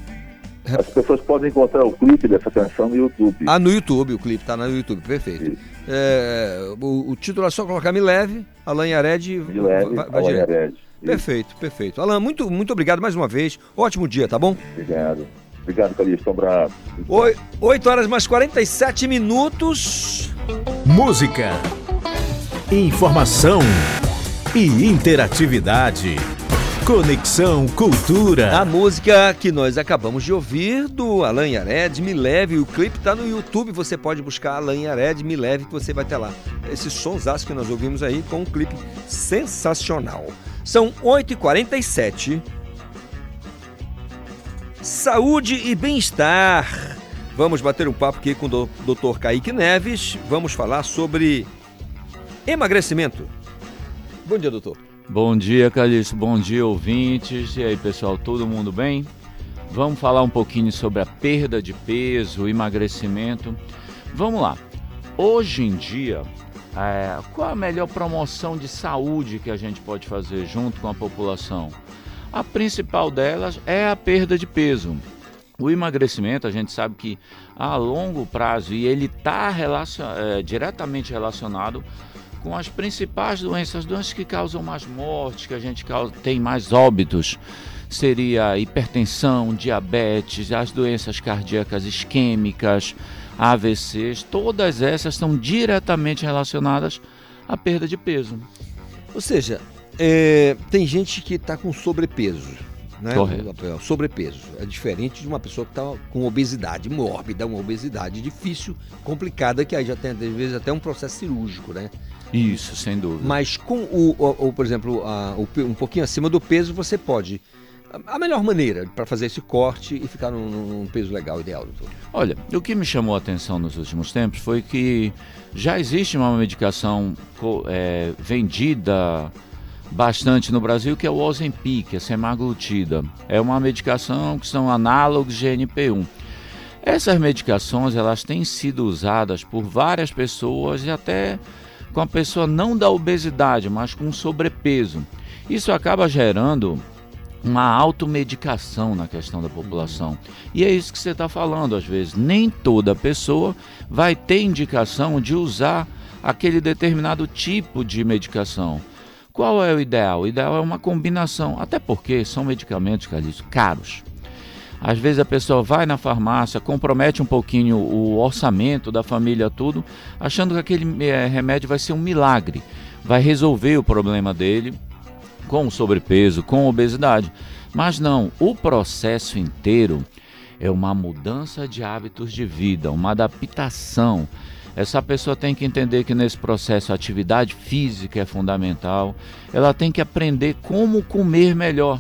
As pessoas podem encontrar o clipe dessa canção no YouTube. Ah, no YouTube, o clipe tá no YouTube, perfeito. É, o, o título é só colocar Me Leve, Alan Yared. Me Leve, vai. Yared. Perfeito, perfeito. Alan, muito, muito obrigado mais uma vez. Ótimo dia, tá bom? Obrigado. Obrigado, Calixto. Um abraço. Oi, 8 horas mais 47 minutos. Música, informação e interatividade. Conexão Cultura. A música que nós acabamos de ouvir do Alan Yared, Me Leve, o clipe tá no YouTube, você pode buscar Alan Yared, Me Leve, que você vai ter lá. Esse sonsaço que nós ouvimos aí com um clipe sensacional. São 8h47. Saúde e bem-estar. Vamos bater um papo aqui com o Dr. Kaique Neves. Vamos falar sobre emagrecimento. Bom dia, doutor. Bom dia, Calixto. Bom dia, ouvintes. E aí, pessoal, todo mundo bem? Vamos falar um pouquinho sobre a perda de peso, emagrecimento. Vamos lá. Hoje em dia, é, qual a melhor promoção de saúde que a gente pode fazer junto com a população? A principal delas é a perda de peso. O emagrecimento, a gente sabe que a longo prazo, e ele está relacion, é, diretamente relacionado com as principais doenças, doenças que causam mais mortes, que a gente causa, tem mais óbitos, seria hipertensão, diabetes, as doenças cardíacas isquêmicas, AVCs, todas essas estão diretamente relacionadas à perda de peso. Ou seja, é, tem gente que está com sobrepeso. Né? Correto. Sobrepeso. É diferente de uma pessoa que está com obesidade mórbida, uma obesidade difícil, complicada, que aí já tem, às vezes, até um processo cirúrgico, né? Isso, sem dúvida. Mas com o, o, o por exemplo, a, o, um pouquinho acima do peso, você pode a melhor maneira para fazer esse corte e ficar num, num, peso legal, ideal, doutor? Olha, o que me chamou a atenção nos últimos tempos foi que já existe uma medicação é, vendida bastante no Brasil, que é o Ozempic, a semaglutida. É uma medicação que são análogos de GNP1. Essas medicações elas têm sido usadas por várias pessoas e até com a pessoa não da obesidade, mas com sobrepeso. Isso acaba gerando uma automedicação na questão da população. E é isso que você está falando, às vezes. Nem toda pessoa vai ter indicação de usar aquele determinado tipo de medicação. Qual é o ideal? O ideal é uma combinação, até porque são medicamentos, Calixto, caros. Às vezes a pessoa vai na farmácia, compromete um pouquinho o orçamento da família, tudo, achando que aquele é, remédio vai ser um milagre, vai resolver o problema dele com sobrepeso, com obesidade. Mas não, o processo inteiro é uma mudança de hábitos de vida, uma adaptação. Essa pessoa tem que entender que nesse processo a atividade física é fundamental. Ela tem que aprender como comer melhor.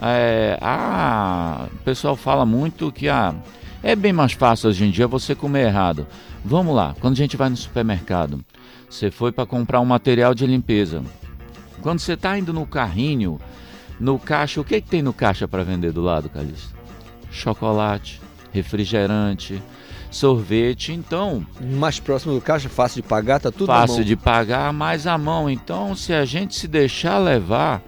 É, ah, o pessoal fala muito que ah, é bem mais fácil hoje em dia você comer errado. Vamos lá, quando a gente vai no supermercado, você foi para comprar um material de limpeza. Quando você está indo no carrinho, no caixa, o que, que tem no caixa para vender do lado, Calixto? Chocolate, refrigerante, sorvete. Então. Mais próximo do caixa, fácil de pagar, tá tudo Fácil de pagar, mais à mão. Então, se a gente se deixar levar,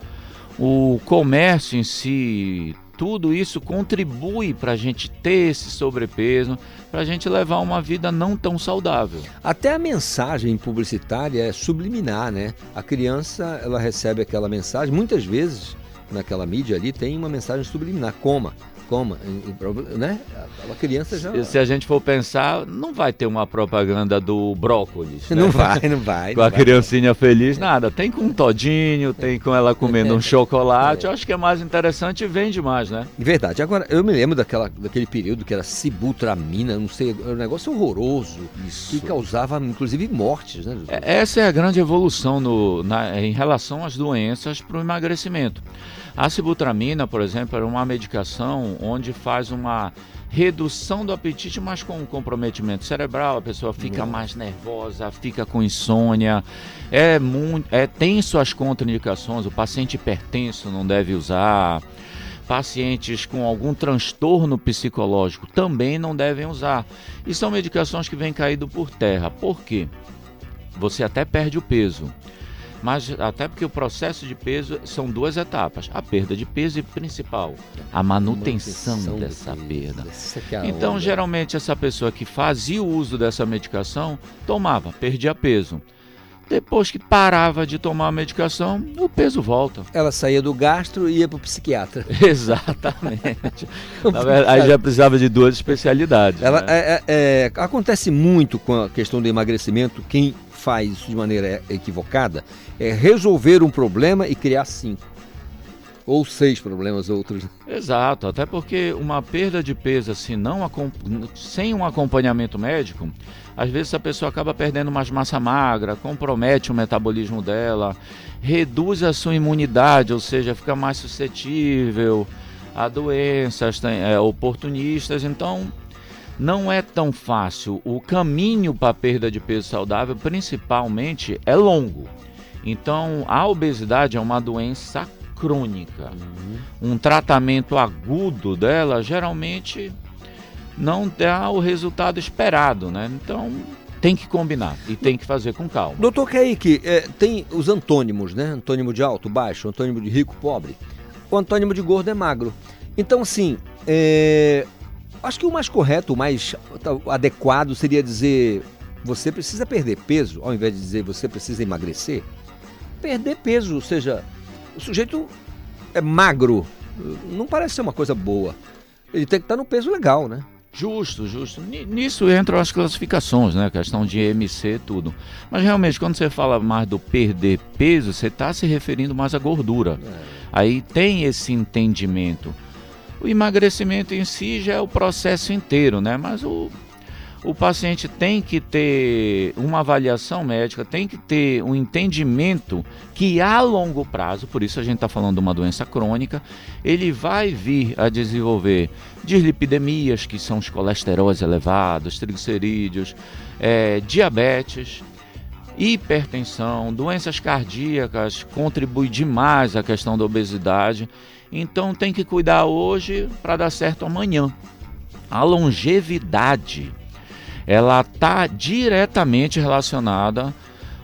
o comércio em si, tudo isso contribui para a gente ter esse sobrepeso, para a gente levar uma vida não tão saudável. Até a mensagem publicitária é subliminar, né? A criança ela recebe aquela mensagem, muitas vezes naquela mídia ali tem uma mensagem subliminar, coma, coma, né? A criança já. Se a gente for pensar, não vai ter uma propaganda do brócolis. Né? Não vai, não vai. com não a vai. criancinha feliz, nada. Tem com um todinho, tem com ela comendo um chocolate. Eu acho que é mais interessante e vende mais, né? Verdade. Agora, eu me lembro daquela, daquele período que era sibutramina, não sei, era um negócio horroroso. Isso. Que causava, inclusive, mortes, né? Essa é a grande evolução no, na, em relação às doenças para o emagrecimento. A sibutramina, por exemplo, era uma medicação onde faz uma redução do apetite, mas com um comprometimento cerebral, a pessoa fica mais nervosa, fica com insônia, é muito, é, tem suas contraindicações, o paciente hipertenso não deve usar, pacientes com algum transtorno psicológico também não devem usar. E são medicações que vêm caído por terra. Por quê? Você até perde o peso mas até porque o processo de peso são duas etapas: a perda de peso e principal, a manutenção, manutenção dessa perda. É então, onda. geralmente, essa pessoa que fazia o uso dessa medicação tomava, perdia peso. Depois que parava de tomar a medicação, o peso volta. Ela saía do gastro e ia para o psiquiatra. Exatamente. Verdade, aí já precisava de duas especialidades. Ela, né? é, é, acontece muito com a questão do emagrecimento. Quem faz isso de maneira equivocada é resolver um problema e criar cinco. Ou seis problemas outros. Exato, até porque uma perda de peso assim, não, sem um acompanhamento médico, às vezes a pessoa acaba perdendo mais massa magra, compromete o metabolismo dela, reduz a sua imunidade, ou seja, fica mais suscetível a doenças é, oportunistas, então não é tão fácil. O caminho para a perda de peso saudável, principalmente, é longo. Então, a obesidade é uma doença crônica. Uhum. Um tratamento agudo dela geralmente não dá o resultado esperado, né? Então, tem que combinar e tem que fazer com calma. Doutor Kaique, é, tem os antônimos, né? Antônimo de alto, baixo, antônimo de rico, pobre. O antônimo de gordo é magro. Então, assim, é, acho que o mais correto, o mais adequado seria dizer você precisa perder peso, ao invés de dizer você precisa emagrecer. Perder peso, ou seja, o sujeito é magro, não parece ser uma coisa boa. Ele tem que estar no peso legal, né? Justo, justo. Nisso entram as classificações, né? A questão de MC tudo. Mas realmente, quando você fala mais do perder peso, você está se referindo mais à gordura. É. Aí tem esse entendimento. O emagrecimento em si já é o processo inteiro, né? Mas o o paciente tem que ter uma avaliação médica, tem que ter um entendimento que a longo prazo, por isso a gente está falando de uma doença crônica, ele vai vir a desenvolver dislipidemias, que são os colesteróis elevados, triglicerídeos, é, diabetes, hipertensão, doenças cardíacas, contribui demais a questão da obesidade. Então tem que cuidar hoje para dar certo amanhã. A longevidade ela está diretamente relacionada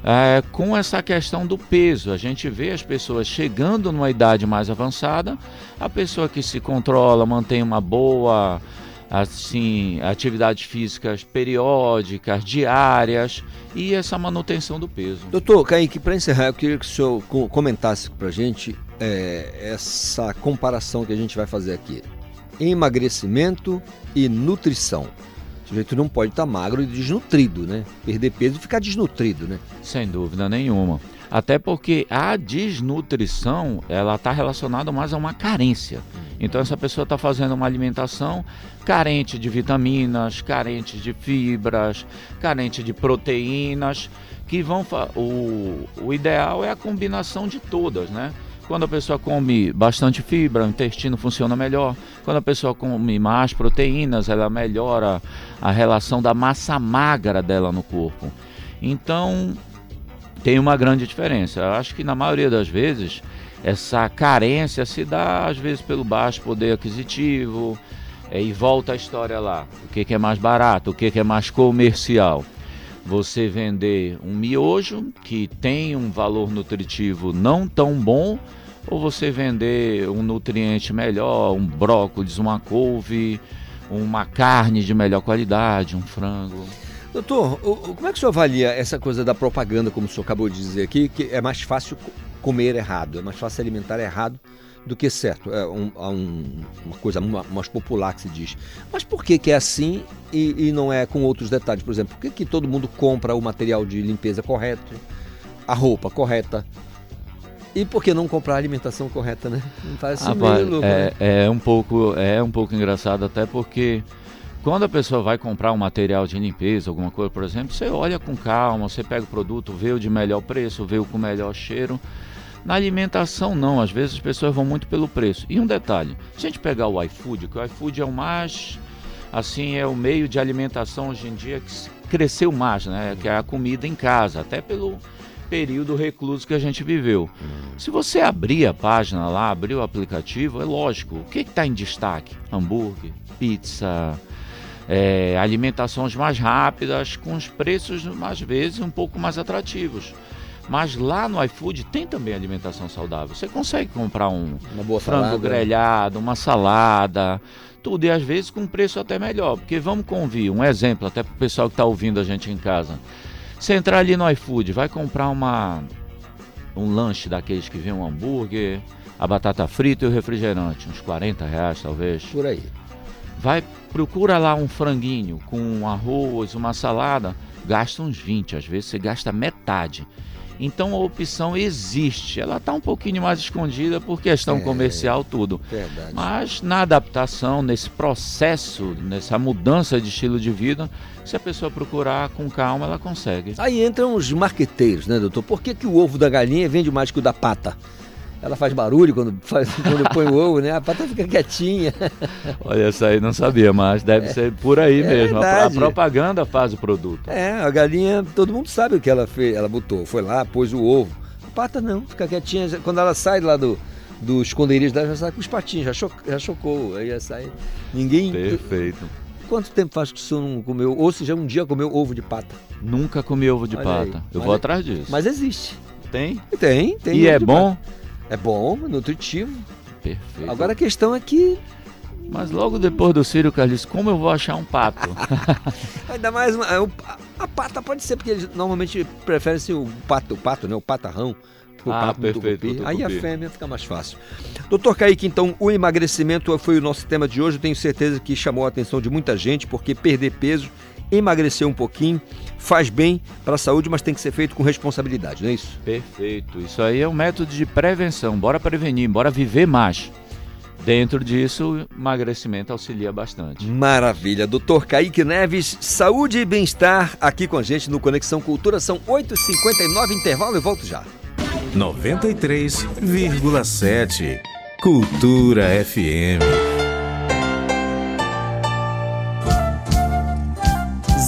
é, com essa questão do peso. A gente vê as pessoas chegando numa idade mais avançada, a pessoa que se controla, mantém uma boa assim, atividades físicas periódicas, diárias e essa manutenção do peso. Doutor Kaique, para encerrar, eu queria que o senhor comentasse para a gente é, essa comparação que a gente vai fazer aqui. Emagrecimento e nutrição. O sujeito não pode estar magro e desnutrido, né? Perder peso e ficar desnutrido, né? Sem dúvida nenhuma. Até porque a desnutrição, ela está relacionada mais a uma carência. Então essa pessoa está fazendo uma alimentação carente de vitaminas, carente de fibras, carente de proteínas, que vão o, o ideal é a combinação de todas, né? Quando a pessoa come bastante fibra, o intestino funciona melhor. Quando a pessoa come mais proteínas, ela melhora a relação da massa magra dela no corpo. Então, tem uma grande diferença. Eu acho que na maioria das vezes essa carência se dá às vezes pelo baixo poder aquisitivo é, e volta a história lá. O que, que é mais barato, o que, que é mais comercial? Você vender um miojo que tem um valor nutritivo não tão bom ou você vender um nutriente melhor, um brócolis, uma couve, uma carne de melhor qualidade, um frango. Doutor, como é que o senhor avalia essa coisa da propaganda, como o senhor acabou de dizer aqui, que é mais fácil comer errado, é mais fácil alimentar errado do que certo. É um, um, uma coisa mais popular que se diz. Mas por que, que é assim e, e não é com outros detalhes? Por exemplo, por que, que todo mundo compra o material de limpeza correto, a roupa correta, e por que não comprar a alimentação correta, né? Não ah, meio louco, é, né? é um pouco é um pouco engraçado até porque quando a pessoa vai comprar um material de limpeza, alguma coisa, por exemplo, você olha com calma, você pega o produto, vê o de melhor preço, vê o com melhor cheiro. Na alimentação não, às vezes as pessoas vão muito pelo preço. E um detalhe, se a gente pegar o iFood, que o iFood é o mais assim, é o meio de alimentação hoje em dia que cresceu mais, né? Que é a comida em casa, até pelo período recluso que a gente viveu. Hum. Se você abrir a página lá, abrir o aplicativo, é lógico, o que está em destaque? Hambúrguer, pizza, é, alimentações mais rápidas, com os preços, às vezes, um pouco mais atrativos. Mas lá no iFood tem também alimentação saudável. Você consegue comprar um frango salada. grelhado, uma salada, tudo. E às vezes com preço até melhor. Porque vamos convir, um exemplo até para o pessoal que está ouvindo a gente em casa. Você entrar ali no iFood, vai comprar uma um lanche daqueles que vem um hambúrguer, a batata frita e o refrigerante, uns 40 reais talvez. Por aí. Vai, procura lá um franguinho com um arroz, uma salada, gasta uns 20, às vezes você gasta metade. Então a opção existe. Ela está um pouquinho mais escondida por questão é, comercial, tudo. Verdade. Mas na adaptação, nesse processo, nessa mudança de estilo de vida, se a pessoa procurar com calma, ela consegue. Aí entram os marqueteiros, né, doutor? Por que, que o ovo da galinha vende mais que o da pata? Ela faz barulho quando, faz, quando põe o ovo, né? A pata fica quietinha. Olha, essa aí não sabia, mas deve É. ser por aí É mesmo. A, a propaganda faz o produto. É, a galinha, todo mundo sabe o que ela fez. Ela botou, foi lá, pôs o ovo. A pata não, fica quietinha. Quando ela sai lá do, do esconderijo dela, já sai com os patinhos, já, cho- já chocou. Aí já sai. Ninguém. Perfeito. Quanto tempo faz que o senhor não comeu? Ou se já um dia comeu ovo de pata? Nunca comi ovo de Olha pata. aí, Eu olha vou aí. atrás disso. Mas existe. Tem? Tem, tem. E é bom? pata. É bom, nutritivo. Perfeito. Agora a questão é que. Mas logo depois do Círio Carlos, como eu vou achar um pato? Ainda mais uma, é a pata pode ser, porque eles normalmente preferem assim, o pato, o pato, né? O patarrão. O Ah, pato perfeito, tucupi. Aí a fêmea fica mais fácil. Doutor Kaique, então, o emagrecimento foi o nosso tema de hoje. Eu tenho certeza que chamou a atenção de muita gente, porque perder peso, emagrecer um pouquinho, faz bem para a saúde, mas tem que ser feito com responsabilidade, não é isso? Perfeito. Isso aí é um método de prevenção. Bora prevenir, bora viver mais. Dentro disso, o emagrecimento auxilia bastante. Maravilha. Doutor Kaique Neves, saúde e bem-estar aqui com a gente no Conexão Cultura. São 8h59, intervalo e volto já. 93,7 Cultura FM.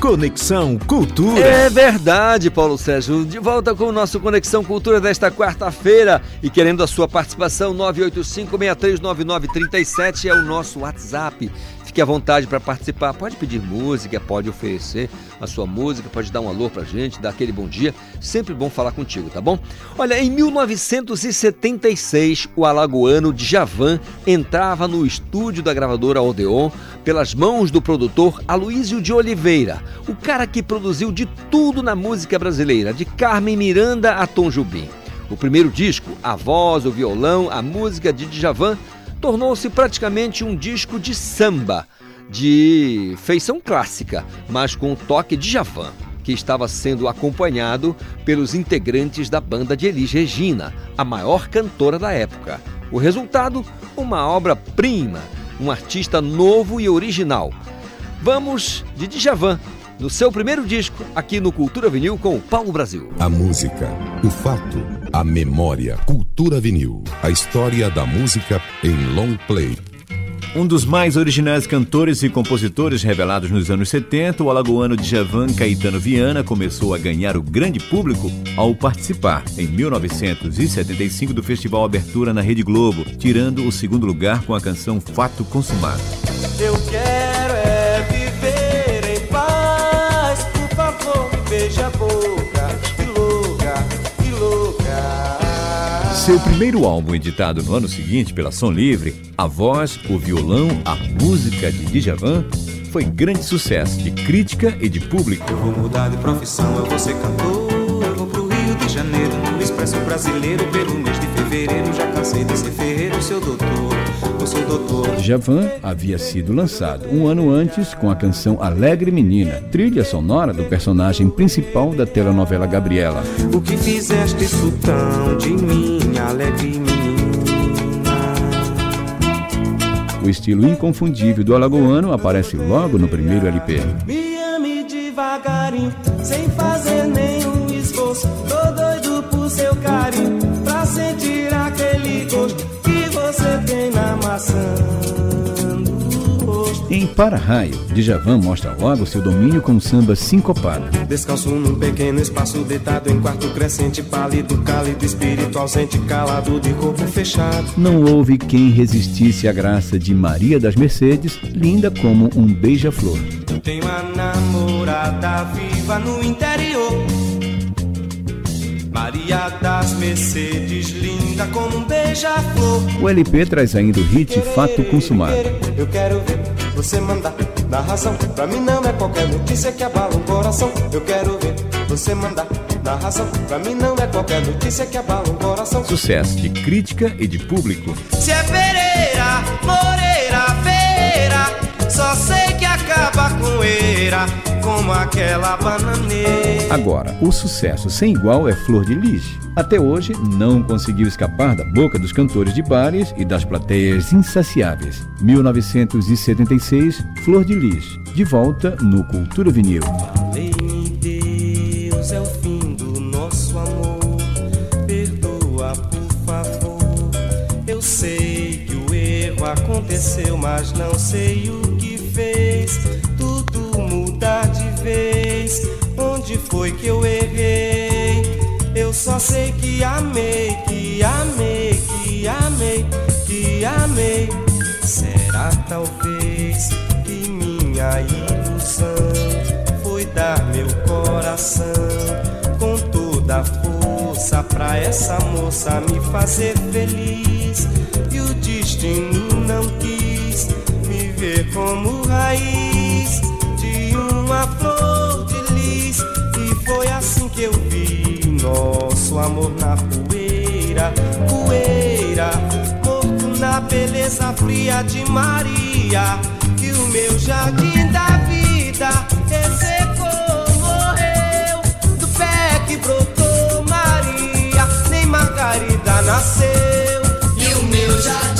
Conexão Cultura. É verdade, Paulo Sérgio. De volta com o nosso Conexão Cultura desta quarta-feira e querendo a sua participação, 985-639937 é o nosso WhatsApp. Fique à vontade para participar. Pode pedir música, pode oferecer a sua música, pode dar um alô pra gente, dar aquele bom dia. Sempre bom falar contigo, tá bom? Olha, em 1976, o alagoano Djavan entrava no estúdio da gravadora Odeon pelas mãos do produtor Aloísio de Oliveira, o cara que produziu de tudo na música brasileira, de Carmen Miranda a Tom Jobim. O primeiro disco, a voz, o violão, a música de Djavan, tornou-se praticamente um disco de samba, de feição clássica, mas com um toque de Djavan, que estava sendo acompanhado pelos integrantes da banda de Elis Regina, a maior cantora da época. O resultado, uma obra-prima, um artista novo e original. Vamos de Djavan, no seu primeiro disco, aqui no Cultura Vinil com o Paulo Brasil. A música, o fato, a memória, cultura vinil. A história da música em long play. Um dos mais originais cantores e compositores revelados nos anos 70, o alagoano Djavan Caetano Viana começou a ganhar o grande público ao participar, em 1975, do Festival Abertura na Rede Globo, tirando o segundo lugar com a canção Fato Consumado. Seu primeiro álbum editado no ano seguinte pela Som Livre, a voz, o violão, a música de Djavan, foi grande sucesso de crítica e de público. Eu vou mudar de profissão, eu vou ser cantor. Eu vou pro Rio de Janeiro, no Expresso Brasileiro, pelo mês de fevereiro. Já cansei de ser ferreiro, seu doutor. Eu sou doutor. Djavan havia sido lançado um ano antes com a canção Alegre Menina, trilha sonora do personagem principal da telenovela Gabriela. O que fizeste isso tão de mim, alegre menina? O estilo inconfundível do alagoano aparece logo no primeiro LP. Me ame devagarinho, sem fazer nenhum esforço. Tô doido por seu carinho, pra sentir aquele gosto que você tem na maçã. Em Para-Raio, Djavan mostra logo seu domínio com samba sincopado. Descalço num pequeno espaço, deitado em quarto crescente, pálido, cálido, espírito ausente, calado de corpo fechado. Não houve quem resistisse à graça de Maria das Mercedes, linda como um beija-flor. Tenho a namorada viva no interior. Maria das Mercedes, linda como um beija-flor. O LP traz ainda o hit Fato Consumado. Eu quero ver você mandar na razão. Pra mim não é qualquer notícia que abala o coração. Eu quero ver você mandar na razão. Pra mim não é qualquer notícia que abala o coração. Sucesso de crítica e de público. Se é Pereira, Moreira, Feira, só sei aquela bananeira. Agora, o sucesso sem igual é Flor de Lis. Até hoje, não conseguiu escapar da boca dos cantores de bares e das plateias insaciáveis. 1976, Flor de Lis, de volta no Cultura Vinil. Falei-me, Deus, é o fim do nosso amor. Perdoa, por favor. Eu sei que o erro aconteceu, mas não sei o que fez. Onde foi que eu errei? Eu só sei que amei, que amei, que amei, que amei. Será talvez que minha ilusão foi dar meu coração com toda a força pra essa moça me fazer feliz. E o destino não quis me ver como raiz uma flor de lis. E foi assim que eu vi nosso amor na poeira, poeira, morto na beleza fria de Maria. Que o meu jardim da vida ressecou, morreu do pé que brotou Maria, nem Margarida nasceu. E o meu jardim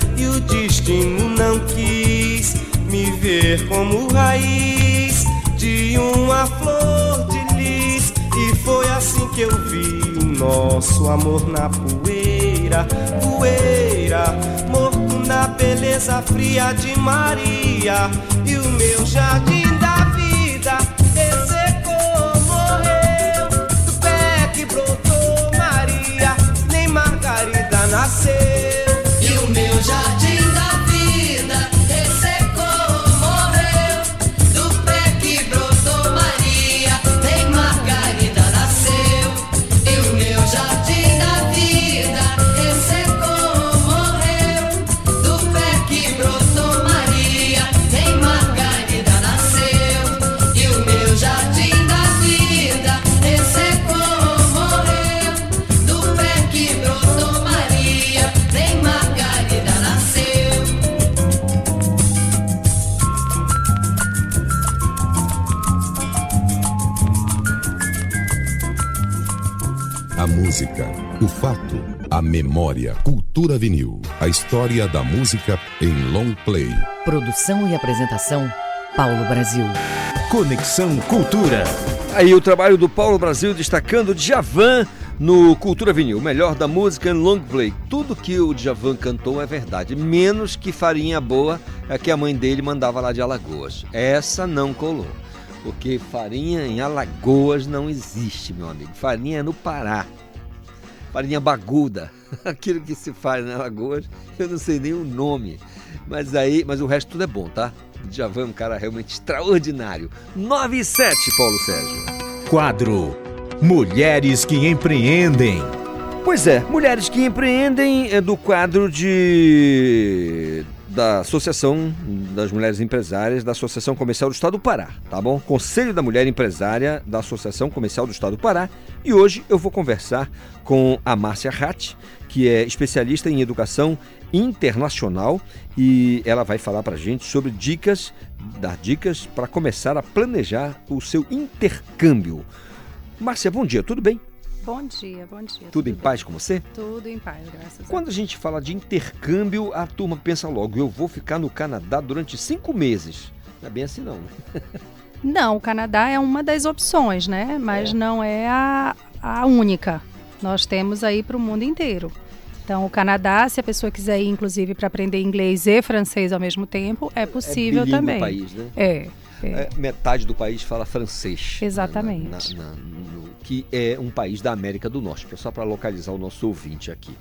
E o destino não quis me ver como raiz de uma flor de lis. E foi assim que eu vi nosso amor na poeira, poeira, morto na beleza fria de Maria. E o meu jardim a memória, cultura vinil. A história da música em long play. Produção e apresentação, Paulo Brasil. Conexão Cultura. Aí o trabalho do Paulo Brasil destacando Djavan no Cultura Vinil, o melhor da música em long play. Tudo que o Djavan cantou é verdade, menos que farinha boa é que a mãe dele mandava lá de Alagoas. Essa não colou. Porque farinha em Alagoas não existe, meu amigo. Farinha é no Pará. Farinha baguda. Aquilo que se faz em Alagoas, eu não sei nem o nome. Mas aí, mas o resto tudo é bom, tá? Djavan é um cara realmente extraordinário. 9 e 7, Paulo Sérgio. Quadro Mulheres que Empreendem. Pois é, Mulheres que Empreendem é do quadro de da Associação das Mulheres Empresárias da Associação Comercial do Estado do Pará, tá bom? Conselho da Mulher Empresária da Associação Comercial do Estado do Pará. E hoje eu vou conversar com a Márcia Ratti, que é especialista em educação internacional e ela vai falar pra gente sobre dicas, dar dicas para começar a planejar o seu intercâmbio. Márcia, bom dia, tudo bem? Bom dia, bom dia. Tudo em paz com você? Tudo em paz, graças Quando a gente fala de intercâmbio, a turma pensa logo, eu vou ficar no Canadá durante cinco meses. Não é bem assim não. né? Não, o Canadá é uma das opções, né? Mas não é a, a única. Nós temos aí para o mundo inteiro. Então, o Canadá, se a pessoa quiser ir, inclusive, para aprender inglês e francês ao mesmo tempo, é possível bilíngue o também. país, né? É. é. É, metade do país fala francês. Exatamente. Na- na- no- que é um país da América do Norte, é só para localizar o nosso ouvinte aqui.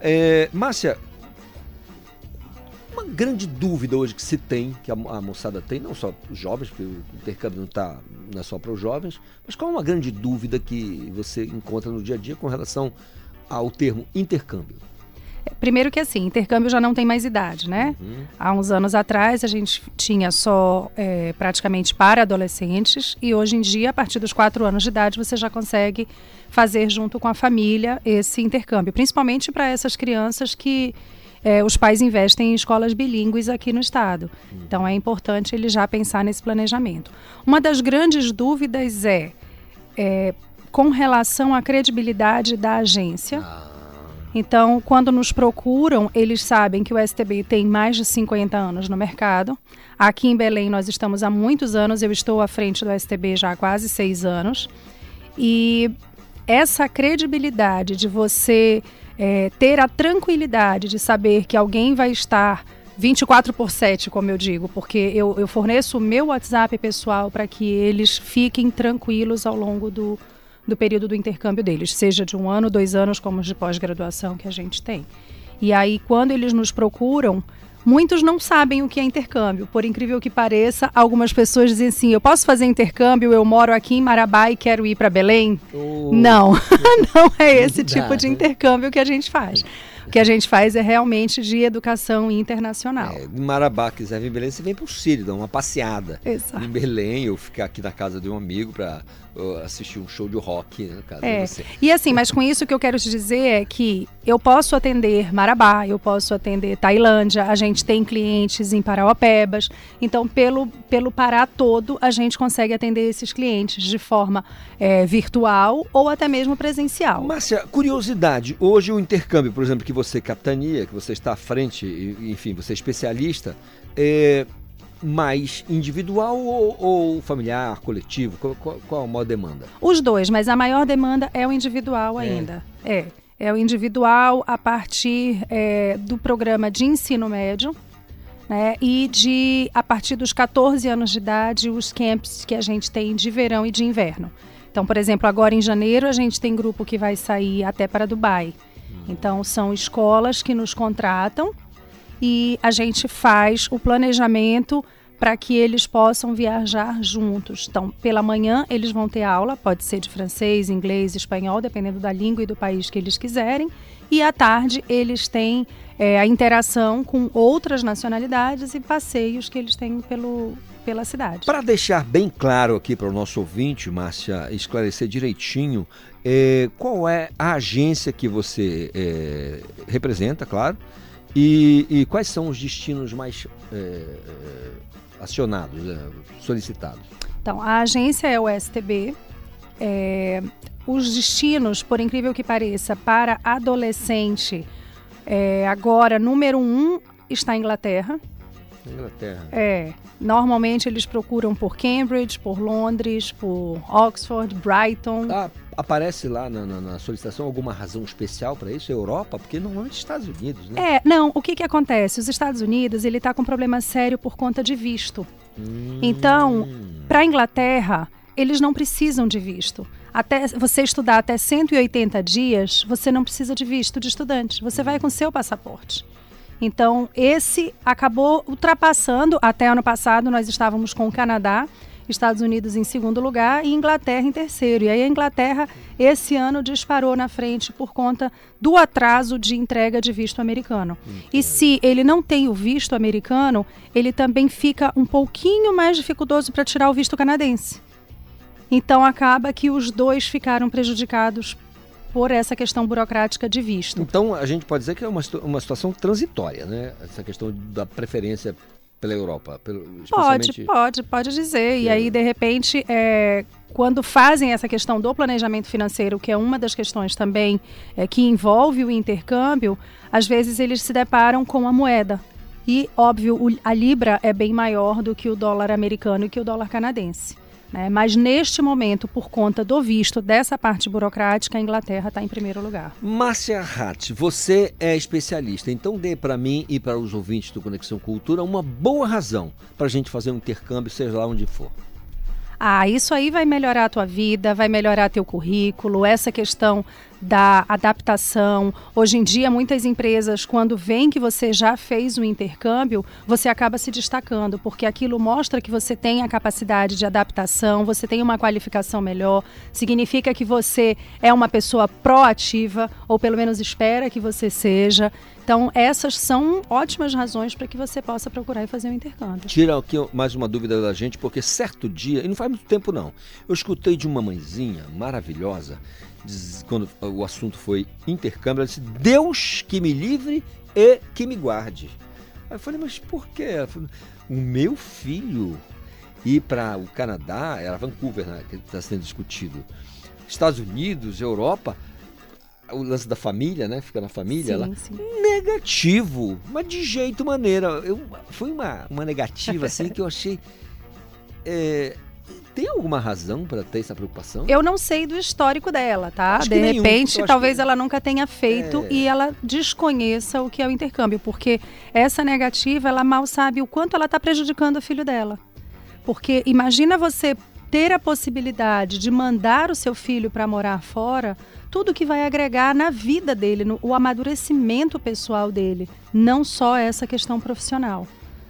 É, Márcia, uma grande dúvida hoje que se tem, que a, a moçada tem, não só os jovens, porque o intercâmbio não, tá, não é só para os jovens, mas qual é uma grande dúvida que você encontra no dia a dia com relação ao termo intercâmbio? Primeiro que assim, intercâmbio já não tem mais idade, né? Há uns anos atrás a gente tinha só é, praticamente para adolescentes e hoje em dia, a partir dos quatro anos de idade, você já consegue fazer junto com a família esse intercâmbio, principalmente para essas crianças que é, os pais investem em escolas bilíngues aqui no estado. Então é importante ele já pensar nesse planejamento. Uma das grandes dúvidas é, é com relação à credibilidade da agência. Então, quando nos procuram, eles sabem que o STB tem mais de 50 anos no mercado. Aqui em Belém, nós estamos há muitos anos, eu estou à frente do STB já há quase seis anos. E essa credibilidade de você eh, ter a tranquilidade de saber que alguém vai estar 24 por 7, como eu digo, porque eu, eu forneço o meu WhatsApp pessoal para que eles fiquem tranquilos ao longo do, do período do intercâmbio deles, seja de um ano, dois anos, como os de pós-graduação que a gente tem. E aí, quando eles nos procuram, muitos não sabem o que é intercâmbio. Por incrível que pareça, algumas pessoas dizem assim: eu posso fazer intercâmbio, eu moro aqui em Marabá e quero ir para Belém? Não, não é esse dá, tipo de né? intercâmbio que a gente faz. O que a gente faz é realmente de educação internacional. Em Marabá, quiser vir em Belém, você vem para o Sírio, dar uma passeada Exato. em Belém, ou ficar aqui na casa de um amigo para assistir um show de rock, né, no caso É. de você. E assim, mas com isso o que eu quero te dizer é que eu posso atender Marabá, eu posso atender Tailândia, a gente tem clientes em Parauapebas. Então, pelo, pelo Pará todo, a gente consegue atender esses clientes de forma é, virtual ou até mesmo presencial. Márcia, curiosidade, hoje o intercâmbio, por exemplo, que você capitania, que você está à frente, enfim, você é especialista, é mais individual ou, ou familiar, coletivo? Qual, qual- qual a maior demanda? Os dois, mas a maior demanda é o individual É. ainda. É. É o individual a partir é, do programa de ensino médio. Né, e de, a partir dos 14 anos de idade, os camps que a gente tem de verão e de inverno. Então, por exemplo, agora em janeiro a gente tem grupo que vai sair até para Dubai. Então, são escolas que nos contratam e a gente faz o planejamento para que eles possam viajar juntos. Então, pela manhã eles vão ter aula, pode ser de francês, inglês, espanhol, dependendo da língua e do país que eles quiserem. E à tarde eles têm é, a interação com outras nacionalidades e passeios que eles têm pelo, pela cidade. Para deixar bem claro aqui para o nosso ouvinte, Márcia, esclarecer direitinho, é, qual é a agência que você é, representa, claro, e, e quais são os destinos mais é, acionados, é, solicitados? Então, a agência é o STB. É, os destinos, por incrível que pareça, para adolescente, é, agora, número um está a Inglaterra. Inglaterra. É, normalmente eles procuram por Cambridge, por Londres, por Oxford, Brighton. Ah, aparece lá na, na- na solicitação alguma razão especial para isso? Europa? Porque normalmente Estados Unidos, né? É, não, o que que acontece? Os Estados Unidos, ele está com um problema sério por conta de visto. Então, para a Inglaterra, eles não precisam de visto. Até você estudar até 180 dias, você não precisa de visto de estudante. Você vai com seu passaporte. Então, esse acabou ultrapassando. Até ano passado, nós estávamos com o Canadá, Estados Unidos em segundo lugar e Inglaterra em terceiro. E aí, a Inglaterra, esse ano, disparou na frente por conta do atraso de entrega de visto americano. E se ele não tem o visto americano, ele também fica um pouquinho mais dificultoso para tirar o visto canadense. Então, acaba que os dois ficaram prejudicados por essa questão burocrática de visto. Então a gente pode dizer que é uma, uma situação transitória, né? Essa questão da preferência pela Europa. Pelo, Pode, especialmente- pode, pode dizer. E aí, de repente, é, quando fazem essa questão do planejamento financeiro, que é uma das questões também é, que envolve o intercâmbio, às vezes eles se deparam com a moeda. E, óbvio, a libra é bem maior do que o dólar americano e que o dólar canadense. Né? Mas neste momento, por conta do visto dessa parte burocrática, a Inglaterra está em primeiro lugar. Márcia Hatt, você é especialista, então dê para mim e para os ouvintes do Conexão Cultura uma boa razão para a gente fazer um intercâmbio, seja lá onde for. Ah, isso aí vai melhorar a tua vida, vai melhorar teu currículo, essa questão da adaptação. Hoje em dia, muitas empresas, quando veem que você já fez o intercâmbio, você acaba se destacando, porque aquilo mostra que você tem a capacidade de adaptação, você tem uma qualificação melhor, significa que você é uma pessoa proativa, ou pelo menos espera que você seja. Então, essas são ótimas razões para que você possa procurar e fazer o intercâmbio. Tira aqui mais uma dúvida da gente, porque certo dia, e não faz muito tempo não, eu escutei de uma mãezinha maravilhosa, quando o assunto foi intercâmbio, ela disse, Deus que me livre e que me guarde. Aí eu falei, mas por quê? Ela falou, o meu filho ir para o Canadá, era Vancouver né, que está sendo discutido, Estados Unidos, Europa, o lance da família, né? Fica na família Sim, lá. sim. Negativo, mas de jeito maneira. Eu, foi uma, uma negativa assim que eu achei. é, tem alguma razão para ter essa preocupação? Eu não sei do histórico dela, tá? Acho De nenhum. repente, acho talvez que- ela nunca tenha feito É. e ela desconheça o que é o intercâmbio, porque essa negativa, ela mal sabe o quanto ela está prejudicando o filho dela. Porque imagina você ter a possibilidade de mandar o seu filho para morar fora, tudo que vai agregar na vida dele, no o amadurecimento pessoal dele, não só essa questão profissional.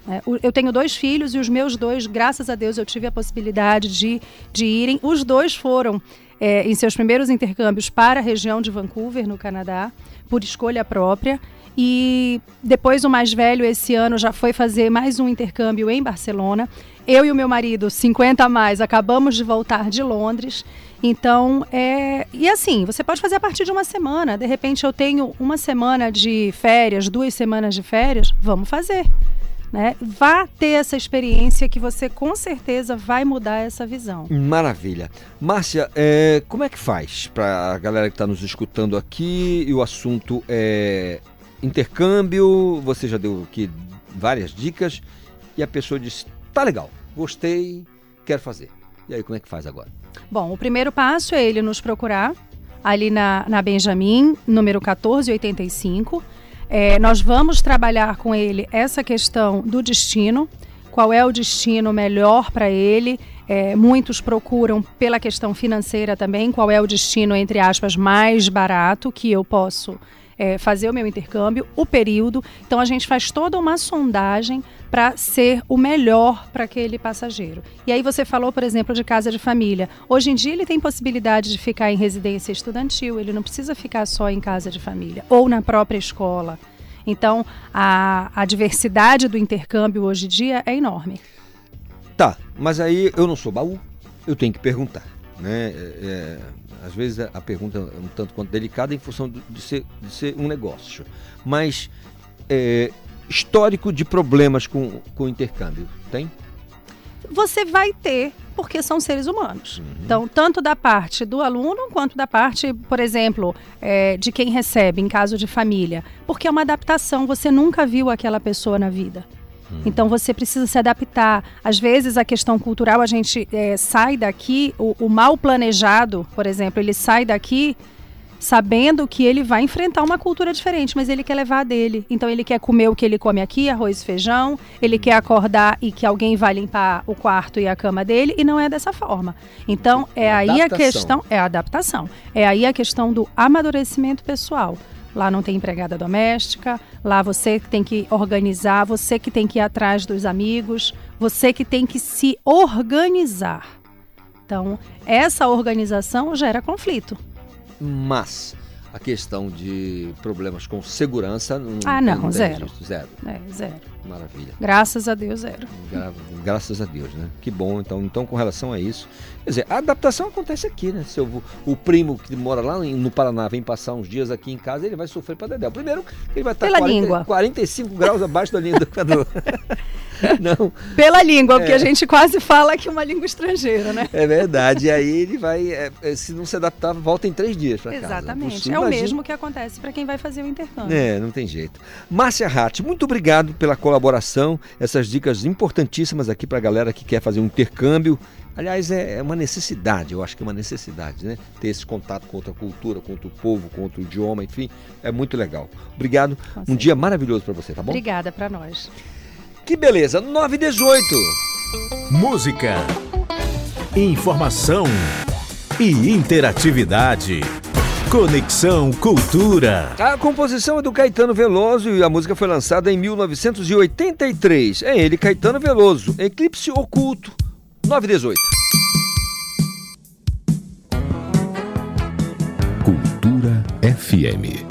É, eu tenho dois filhos e os meus dois, graças a Deus, eu tive a possibilidade de, de irem. Os dois foram é, em seus primeiros intercâmbios para a região de Vancouver, no Canadá, por escolha própria. E depois o mais velho, esse ano, já foi fazer mais um intercâmbio em Barcelona. Eu e o meu marido, 50 a mais, acabamos de voltar de Londres. Então, é. E assim, você pode fazer a partir de uma semana. De repente, eu tenho uma semana de férias, duas semanas de férias, vamos fazer. Né? Vá ter essa experiência que você com certeza vai mudar essa visão. Maravilha. Márcia, é, como é que faz para a galera que está nos escutando aqui e o assunto é intercâmbio? Você já deu aqui várias dicas e a pessoa disse: tá legal, gostei, quero fazer. E aí, como é que faz agora? Bom, o primeiro passo é ele nos procurar ali na, na Benjamin, número 1485. É, nós vamos trabalhar com ele essa questão do destino, qual é o destino melhor para ele. É, muitos procuram pela questão financeira também, qual é o destino, entre aspas, mais barato que eu posso é, fazer o meu intercâmbio, o período. Então a gente faz toda uma sondagem para ser o melhor para aquele passageiro. E aí você falou, por exemplo, de casa de família. Hoje em dia ele tem possibilidade de ficar em residência estudantil, ele não precisa ficar só em casa de família ou na própria escola. Então a, a diversidade do intercâmbio hoje em dia é enorme. Tá, mas aí eu não sou baú, eu tenho que perguntar. Né? É, é, às vezes a pergunta é um tanto quanto delicada em função de ser, de ser um negócio. Mas é, histórico de problemas com, com o intercâmbio, tem? você vai ter, porque são seres humanos. Então, tanto da parte do aluno quanto da parte, por exemplo, eh, de quem recebe em caso de família. Porque é uma adaptação, você nunca viu aquela pessoa na vida. Então você precisa se adaptar. Às vezes a questão cultural, a gente eh, sai daqui, o, o mal planejado, por exemplo, ele sai daqui sabendo que ele vai enfrentar uma cultura diferente, mas ele quer levar a dele. Então ele quer comer o que ele come aqui, arroz e feijão, ele quer acordar e que alguém vai limpar o quarto e a cama dele, e não é dessa forma. Então é aí a Adaptação. questão, é a adaptação. É aí a questão do amadurecimento pessoal. Lá não tem empregada doméstica, lá você que tem que organizar, você que tem que ir atrás dos amigos, você que tem que se organizar. Então, essa organização gera conflito. Mas a questão de problemas com segurança não Ah, não, não zero. zero. É, zero. Maravilha. Graças a Deus, zero. Gra- graças a Deus, né? Que bom. Então, então, com relação a isso, quer dizer, a adaptação acontece aqui, né? Se eu o primo que mora lá no Paraná vem passar uns dias aqui em casa, ele vai sofrer para dedéu. Primeiro, ele vai estar Pela 40 língua. 45 graus abaixo da linha do Equador. Não. Pela língua, porque É. a gente quase fala que é uma língua estrangeira, né? É verdade. E aí ele vai, é, é, se não se adaptar, volta em três dias para casa. Exatamente. Possível, é o mesmo que acontece para quem vai fazer o intercâmbio. É, não tem jeito. Márcia Ratti, muito obrigado pela colaboração colaboração, essas dicas importantíssimas aqui para a galera que quer fazer um intercâmbio. Aliás, é, é uma necessidade, eu acho que é uma necessidade, né? Ter esse contato com outra cultura, com outro povo, com outro idioma, enfim, é muito legal. Obrigado, com um certeza. dia maravilhoso para você, tá bom? Obrigada para nós. Que beleza, 9 e 18. Música, informação e interatividade. Conexão Cultura. A composição é do Caetano Veloso e a música foi lançada em 1983. É ele, Caetano Veloso, Eclipse Oculto 918. Cultura FM.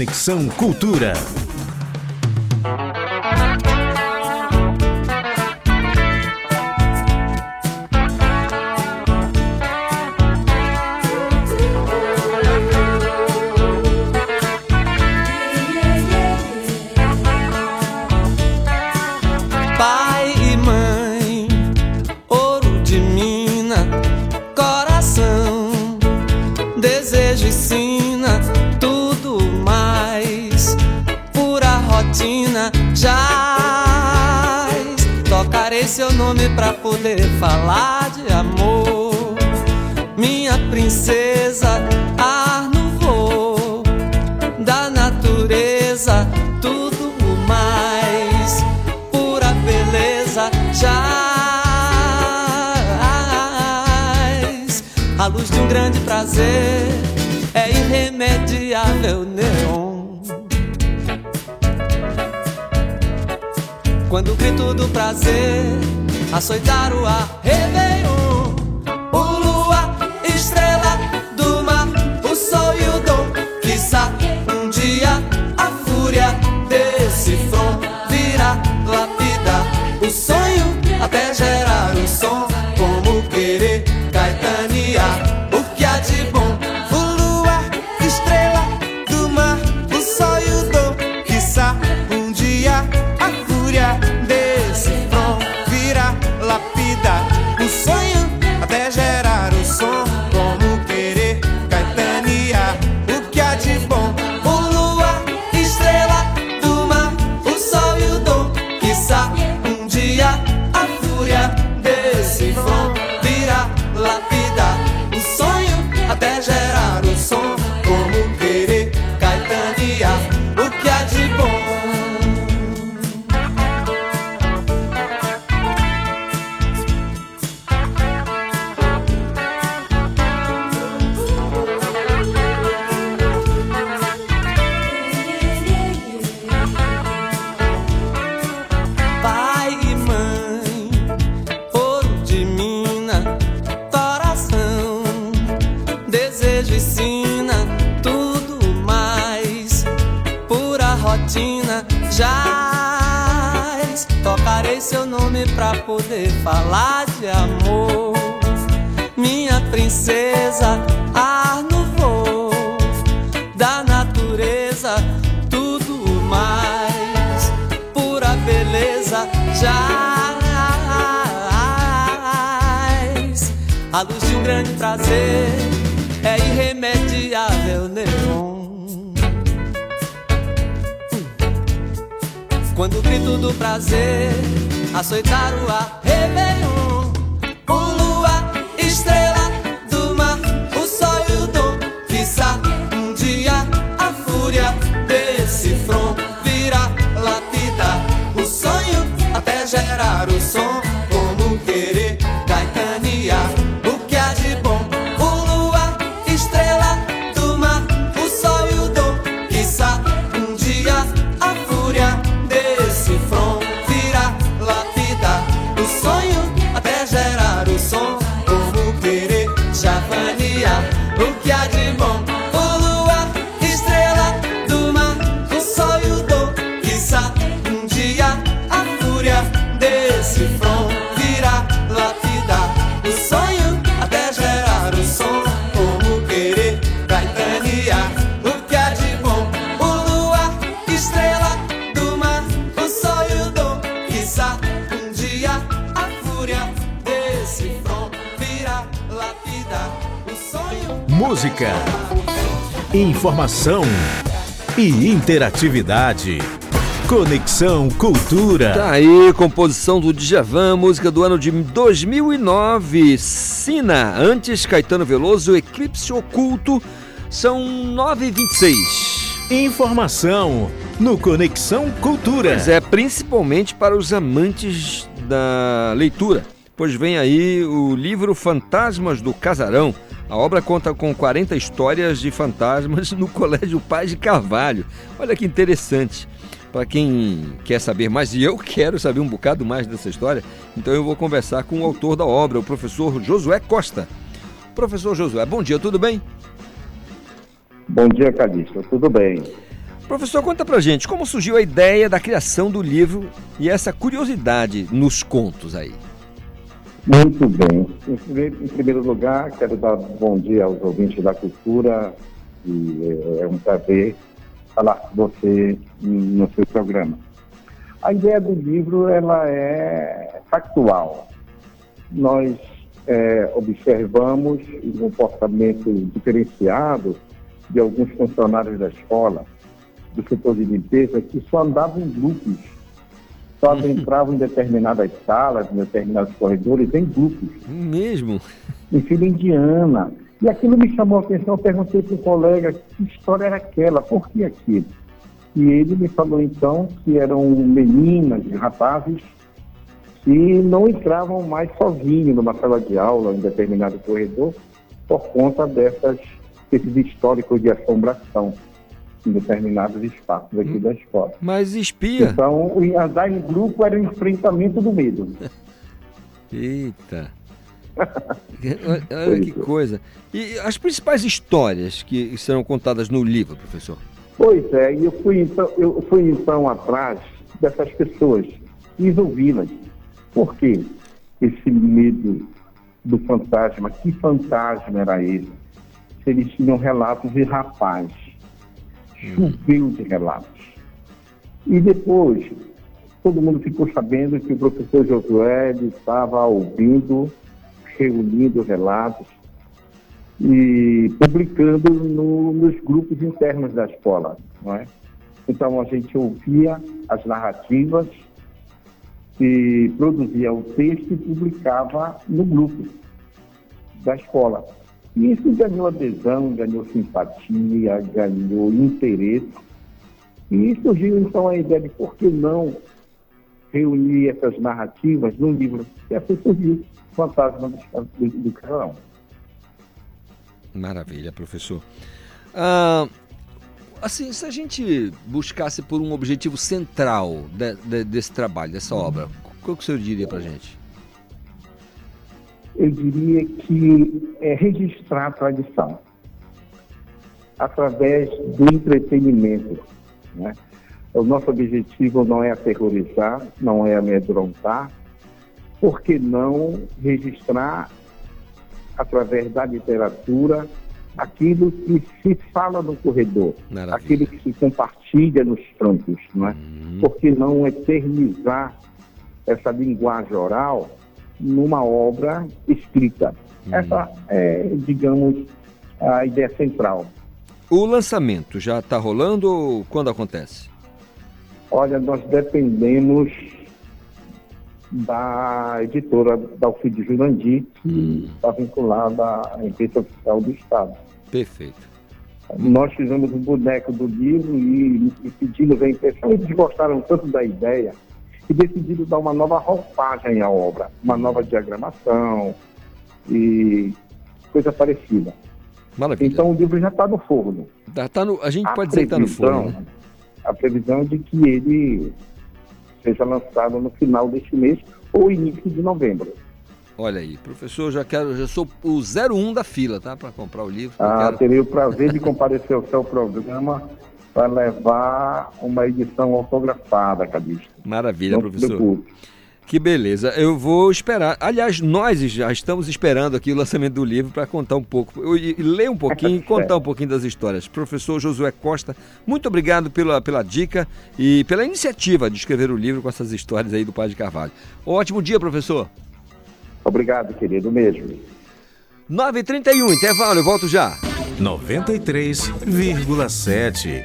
Conexão Cultura. Poder falar de amor, minha princesa, ar no voo da natureza, tudo mais pura beleza jaz. A luz de um grande prazer é irremediável neon. Quando o grito do prazer açoitar o ar, Réveillon, informação e interatividade. Conexão Cultura. Tá aí, composição do Djavan, música do ano de 2009. Sina, antes Caetano Veloso, Eclipse Oculto. São 9h26. Informação no Conexão Cultura. Pois é, principalmente para os amantes da leitura. Pois vem aí o livro Fantasmas do Casarão. A obra conta com 40 histórias de fantasmas no Colégio Paz de Carvalho. Olha que interessante. Para quem quer saber mais, e eu quero saber um bocado mais dessa história, então eu vou conversar com o autor da obra, o professor Josué Costa. Professor Josué, bom dia, tudo bem? Bom dia, Calixto. Tudo bem? Professor, conta pra gente como surgiu a ideia da criação do livro e essa curiosidade nos contos aí. Muito bem. Em primeiro, lugar, quero dar bom dia aos ouvintes da cultura e é, é um prazer falar com você no seu programa. A ideia do livro ela é factual. Nós é, observamos o comportamento diferenciado de alguns funcionários da escola, do setor de limpeza, que só andavam em grupos, só entravam em determinadas salas, em determinados corredores, em grupos. Mesmo? Em fila indiana. E aquilo me chamou a atenção, eu perguntei para o colega que história era aquela, por que aquilo? E ele me falou então que eram meninas e rapazes e não entravam mais sozinhos numa sala de aula, em determinado corredor, por conta dessas, desses históricos de assombração em determinados espaços aqui da escola. Mas espia. Então, andar em grupo era o enfrentamento do medo. Eita. Olha que coisa. E as principais histórias que serão contadas no livro, professor? Pois é, e eu fui então, eu fui então atrás dessas pessoas, quis ouvi-las. Por quê? Esse medo do fantasma, que fantasma era esse? Se eles tinham relatos de rapaz, choveu de relatos. E depois, todo mundo ficou sabendo que o professor Josué estava ouvindo, reunindo relatos e publicando no- nos grupos internos da escola, não é? Então a gente ouvia as narrativas e produzia o texto e publicava no grupo da escola. E isso ganhou adesão, ganhou simpatia, ganhou interesse. E surgiu então a ideia de por que não reunir essas narrativas num livro. E assim surgiu o Fantasma do, do, Carão. Maravilha, professor. Ah, assim, se a gente buscasse por um objetivo central de- de- desse trabalho, dessa obra, qual que o senhor diria pra gente? Eu diria que é registrar a tradição através do entretenimento. Né? O nosso objetivo não é aterrorizar, não é amedrontar, por que não registrar através da literatura aquilo que se fala no corredor, Maravilha. aquilo que se compartilha nos campos, não é? Por que não eternizar essa linguagem oral numa obra escrita? Essa é, digamos, a ideia central. O lançamento já está rolando ou quando acontece? Olha, nós dependemos da editora da Alcide Jurandir, que está vinculada à imprensa oficial do Estado. Perfeito. Nós fizemos um boneco do livro e, e pedimos a impressão. Eles gostaram tanto da ideia e decidiram dar uma nova roupagem à obra, uma nova diagramação e coisa parecida. Maravilha. Então o livro já está no forno. Tá, tá no, a gente A pode dizer que está no forno, né? A previsão é de que ele seja lançado no final deste mês ou início de novembro. Olha aí, professor, já quero, já sou o 01 da fila, tá? Para comprar o livro. Ah, quero- terei o prazer de comparecer ao seu programa para levar uma edição autografada, Calixto. Maravilha, Não professor. Que beleza. Eu vou esperar. Aliás, nós já estamos esperando aqui o lançamento do livro para contar um pouco, eu- ler um pouquinho e contar um pouquinho das histórias. Professor Josué Costa, muito obrigado pela, pela dica e pela iniciativa de escrever o livro com essas histórias aí do Pai de Carvalho. Ótimo dia, professor. Obrigado, querido, mesmo. 9h31, intervalo, eu volto já. 93,7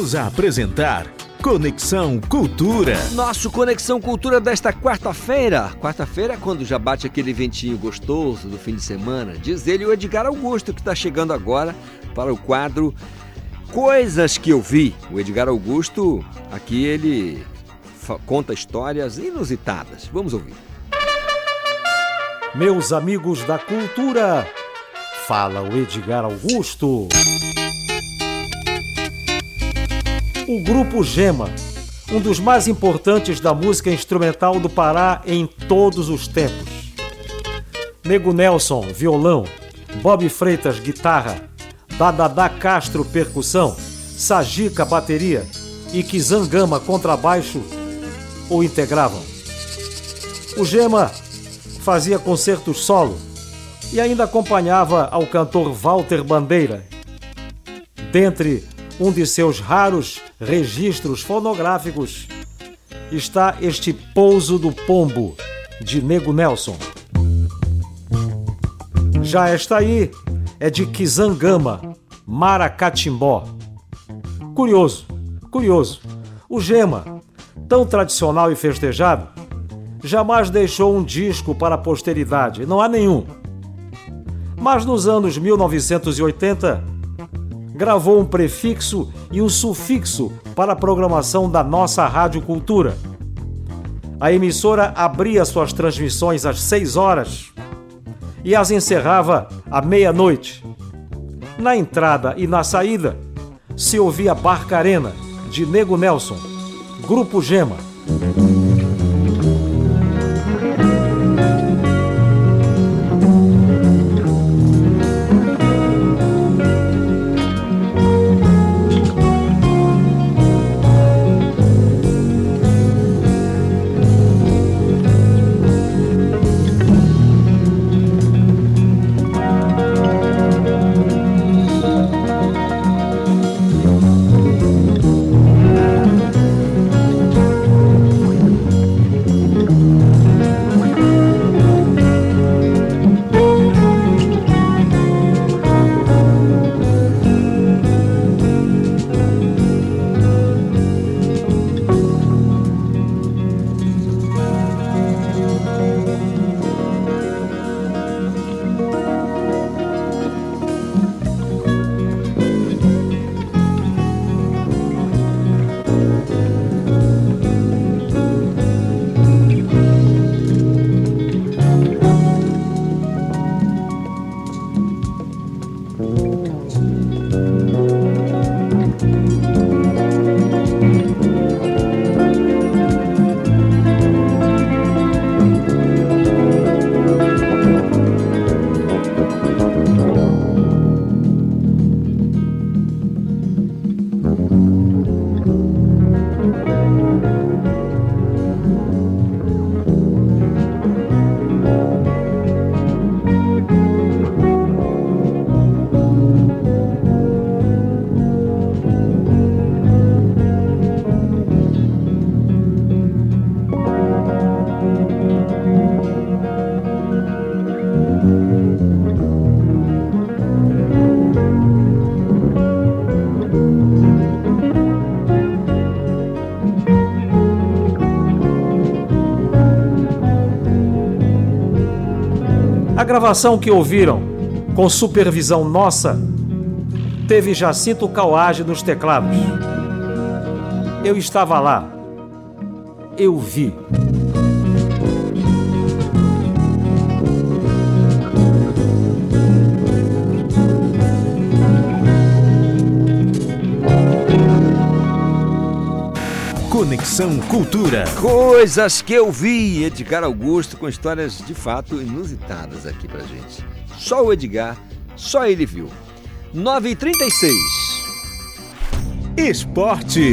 Voltamos a apresentar Conexão Cultura. Nosso Conexão Cultura desta quarta-feira. Quarta-feira é quando já bate aquele ventinho gostoso do fim de semana. Diz ele o Edgar Augusto, que está chegando agora para o quadro Coisas que eu vi. O Edgar Augusto, aqui ele conta histórias inusitadas. Vamos ouvir. Meus amigos da cultura, fala o Edgar Augusto. O grupo Gema, um dos mais importantes da música instrumental do Pará em todos os tempos. Nego Nelson, violão, Bob Freitas, guitarra, Dadadá Castro, percussão, Sajica, bateria e Kizangama, contrabaixo, o integravam. O Gema fazia concertos solo e ainda acompanhava ao cantor Walter Bandeira. Dentre um de seus raros registros fonográficos, está este Pouso do Pombo, de Nego Nelson. Já esta aí é de Kizangama, Maracatimbó. Curioso, curioso. O Gema, tão tradicional e festejado, jamais deixou um disco para a posteridade, não há nenhum. Mas nos anos 1980, gravou um prefixo e um sufixo para a programação da nossa Rádio Cultura. A emissora abria suas transmissões às 6 horas e as encerrava à meia-noite. Na entrada e na saída, se ouvia Barcarena, de Nego Nelson, Grupo Gema. Gravação que ouviram, com supervisão nossa, teve Jacinto Cauage nos teclados. Eu estava lá. Eu vi. Conexão Cultura. Coisas que eu vi. Edgar Augusto com histórias de fato inusitadas aqui pra gente. Só o Edgar, só ele viu. 9h36. Esporte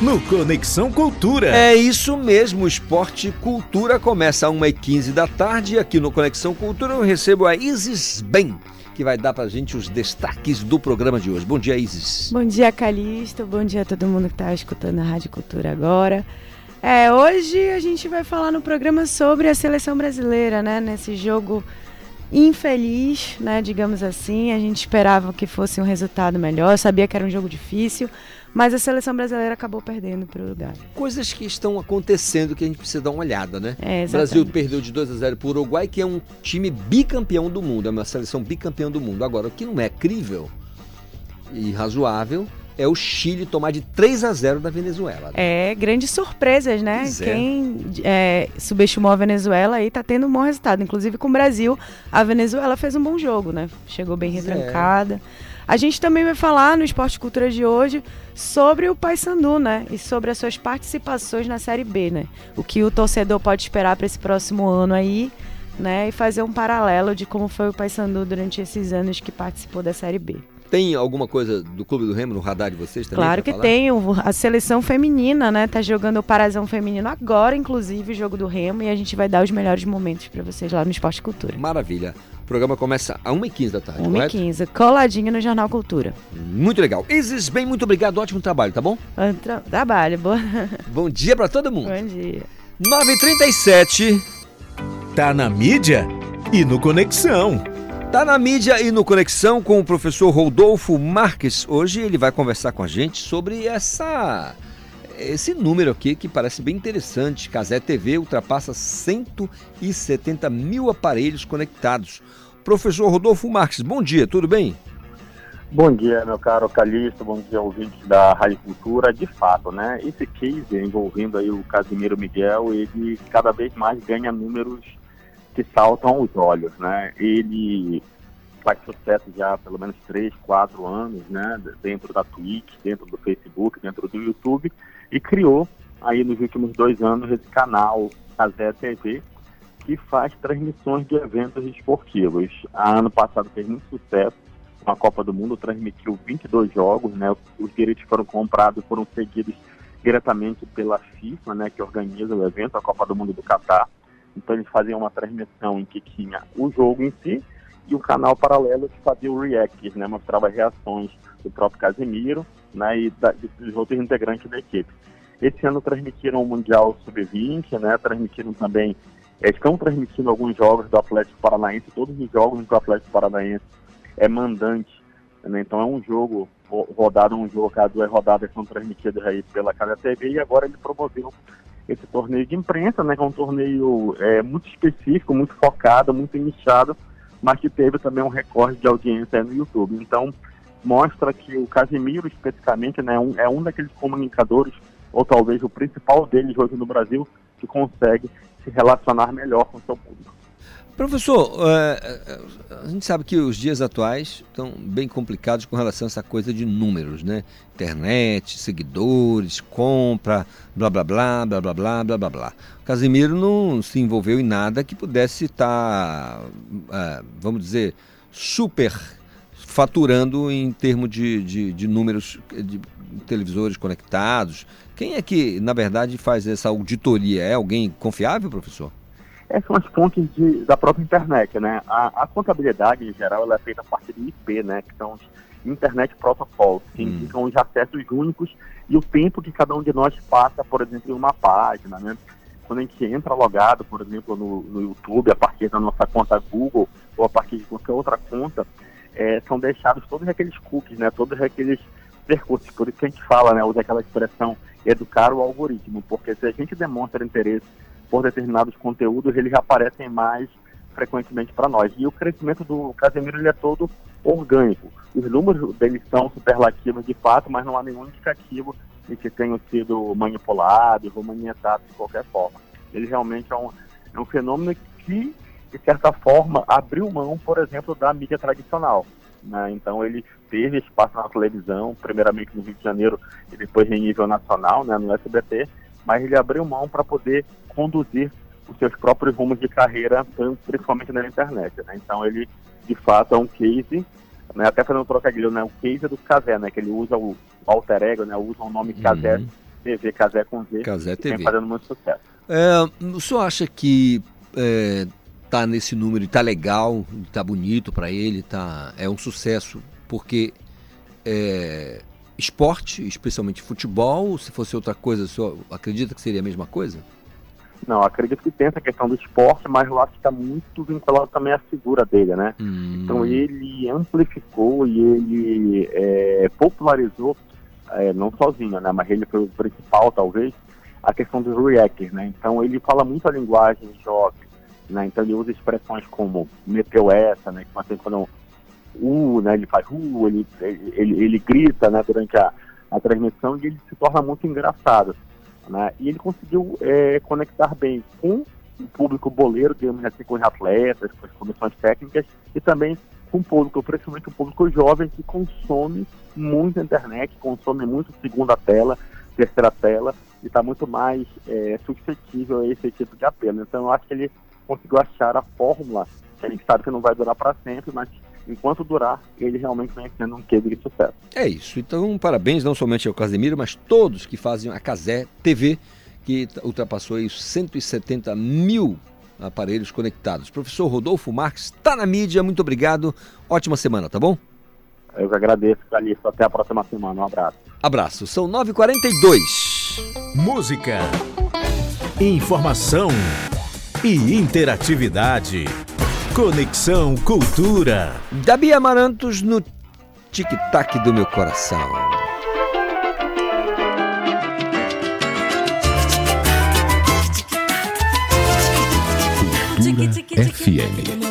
no Conexão Cultura. É isso mesmo, Esporte Cultura começa às 1h15 da tarde. Aqui no Conexão Cultura eu recebo a Isis Bem, que vai dar pra gente os destaques do programa de hoje. Bom dia, Isis. Bom dia, Calixto. Bom dia a todo mundo que está escutando a Rádio Cultura agora. É, hoje a gente vai falar no programa sobre a seleção brasileira, né? Nesse jogo infeliz, né? Digamos assim. A gente esperava que fosse um resultado melhor. Sabia que era um jogo difícil, mas a seleção brasileira acabou perdendo para o lugar. Coisas que estão acontecendo que a gente precisa dar uma olhada, né? É, o Brasil perdeu de 2 a 0 para o Uruguai, que é um time bicampeão do mundo, é uma seleção bicampeão do mundo. Agora, o que não é crível e razoável é o Chile tomar de 3 a 0 da Venezuela. né? É, grandes surpresas, né? Pois é. Quem é, subestimou a Venezuela aí tá tendo um bom resultado. Inclusive com o Brasil, a Venezuela fez um bom jogo, né? Chegou bem Pois é. retrancada. A gente também vai falar no Esporte Cultura de hoje sobre o Paysandu, né? E sobre as suas participações na Série B, né? O que o torcedor pode esperar para esse próximo ano aí, né? E fazer um paralelo de como foi o Paysandu durante esses anos que participou da Série B. Tem alguma coisa do Clube do Remo no radar de vocês também? Claro que falar? tem. A seleção feminina, né? Tá jogando o Parazão Feminino agora, inclusive, o jogo do Remo. E a gente vai dar os melhores momentos pra vocês lá no Esporte Cultura. Maravilha. O programa começa às 1h15 da tarde, 1h15, coladinho no Jornal Cultura. Muito legal. Isis, bem, muito obrigado. Ótimo trabalho, tá bom? Tra- Trabalho, boa. Bom dia pra todo mundo. Bom dia. 9h37. Tá na mídia e no Conexão. Tá na mídia e no Conexão com o professor Rodolfo Marques. Hoje ele vai conversar com a gente sobre essa esse número aqui que parece bem interessante. Casé TV ultrapassa 170 mil aparelhos conectados. Professor Rodolfo Marques, bom dia, tudo bem? Bom dia, meu caro Calixto, bom dia, ouvintes da Rádio Cultura. De fato, né, esse case envolvendo aí o Casimiro Miguel, ele cada vez mais ganha números que saltam aos olhos, né? Ele faz sucesso já há pelo menos 3, 4 anos, né, dentro da Twitch, dentro do Facebook, dentro do YouTube, e criou aí nos últimos dois anos esse canal Casé TV, que faz transmissões de eventos esportivos. A ano passado fez muito sucesso com a Copa do Mundo, transmitiu 22 jogos, né? Os direitos foram comprados, foram cedidos diretamente pela FIFA, né, que organiza o evento, a Copa do Mundo do Catar. Então eles faziam uma transmissão em que tinha o jogo em si e o canal paralelo que fazia o react, né, mostrava reações do próprio Casemiro, né, e da, dos outros integrantes da equipe. Esse ano transmitiram o Mundial Sub-20, né, transmitiram também, estão transmitindo alguns jogos do Atlético Paranaense, todos os jogos em que o Atlético Paranaense é mandante, né, então é um jogo ro- rodado, um jogo, cada duas rodadas são transmitidas aí pela Casa TV e agora ele promoveu esse torneio de imprensa, né, que é um torneio é, muito específico, muito focado, muito nichado, mas que teve também um recorde de audiência no YouTube. Então, mostra que o Casemiro, especificamente, né, é um daqueles comunicadores, ou talvez o principal deles hoje no Brasil, que consegue se relacionar melhor com o seu público. Professor, eh, a gente sabe que os dias atuais estão bem complicados com relação a essa coisa de números, né? Internet, seguidores, compra, blá blá blá, blá blá blá, blá blá blá. Casimiro não se envolveu em nada que pudesse estar, eh, vamos dizer, super faturando em termos de, de, de números de televisores conectados. Quem é que, na verdade, faz essa auditoria? É alguém confiável, professor? Essas são as fontes de- da própria internet, né? A, a contabilidade, em geral, ela é feita a partir de IP, né? Que são os Internet Protocols, que indicam os acessos únicos e o tempo que cada um de nós passa, por exemplo, em uma página, né? Quando a gente entra logado, por exemplo, no, no YouTube, a partir da nossa conta Google ou a partir de qualquer outra conta, eh, são deixados todos aqueles cookies, né? Todos aqueles percursos. Por isso que a gente fala, né? Usa aquela expressão educar o algoritmo, porque se a gente demonstra interesse por determinados conteúdos, eles aparecem mais frequentemente para nós. E o crescimento do Casemiro ele é todo orgânico. Os números deles são superlativos de fato, mas não há nenhum indicativo de que tenham sido manipulados ou manietados de qualquer forma. Ele realmente é um, é um fenômeno que, de certa forma, abriu mão, por exemplo, da mídia tradicional. Né? Então ele teve espaço na televisão, primeiramente no Rio de Janeiro e depois em nível nacional, né, no SBT, mas ele abriu mão para poder conduzir os seus próprios rumos de carreira, principalmente na internet. Né? Então ele, de fato, é um case, né, até fazendo um trocadilho, né, o case do Casé, né, que ele usa o alter ego, né, usa o nome Casé TV, Casé com Z, Casé e vem TV. fazendo muito sucesso. É, o senhor acha que é, tá nesse número e tá legal, tá bonito para ele, tá, é um sucesso, porque é, esporte, especialmente futebol, se fosse outra coisa, o senhor acredita que seria a mesma coisa? Não, acredito que tem essa questão do esporte, mas eu acho que está muito vinculado também à figura dele, né? Então ele amplificou e ele é, popularizou, é, não sozinho, né? Mas ele foi o principal, talvez, a questão dos reactors, né? Então ele fala muito a linguagem jovem, né? Então ele usa expressões como meteu essa, né? Que assim, quando uh, né? Ele faz uh, ele, ele, ele grita, né? Durante a, a transmissão e ele se torna muito engraçado, né? E ele conseguiu é, conectar bem com o público boleiro, digamos assim, com os atletas, com as comissões técnicas e também com o público, principalmente o público jovem que consome muito a internet, consome muito segunda tela, terceira tela e está muito mais é, suscetível a esse tipo de apelo. Então eu acho que ele conseguiu achar a fórmula, que a gente sabe que não vai durar para sempre, mas enquanto durar, ele realmente vem sendo um case de sucesso. É isso. Então, parabéns não somente ao Casemiro, mas todos que fazem a Casé TV, que ultrapassou aí os 170 mil aparelhos conectados. Professor Rodolfo Marques está na mídia. Muito obrigado. Ótima semana, tá bom? Eu que agradeço, Calixto. Até a próxima semana. Um abraço. Abraço. São 9h42. Música, informação e interatividade. Conexão Cultura. Dabi Amarantos no tic-tac do meu coração. Cultura FM.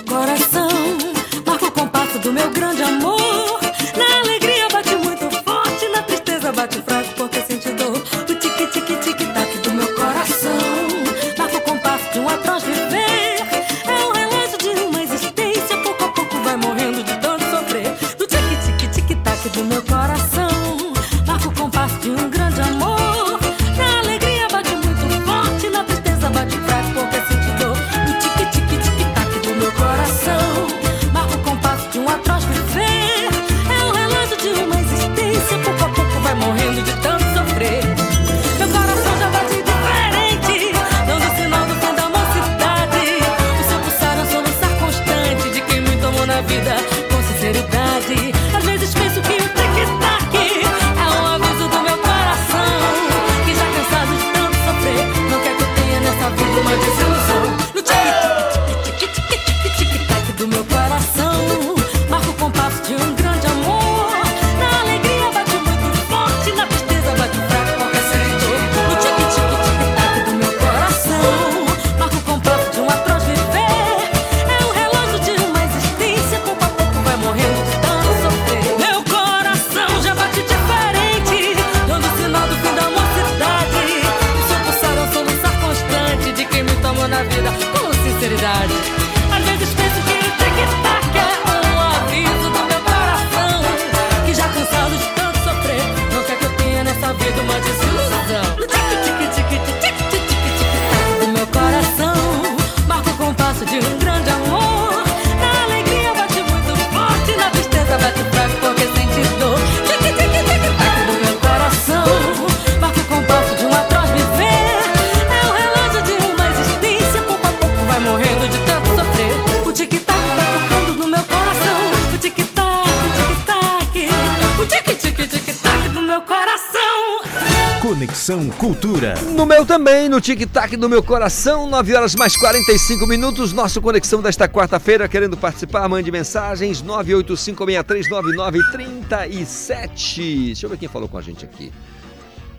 Tic-tac do meu coração, 9 horas mais 45 minutos. Nossa conexão desta quarta-feira, querendo participar, mande mensagens 985639937. Deixa eu ver quem falou com a gente aqui.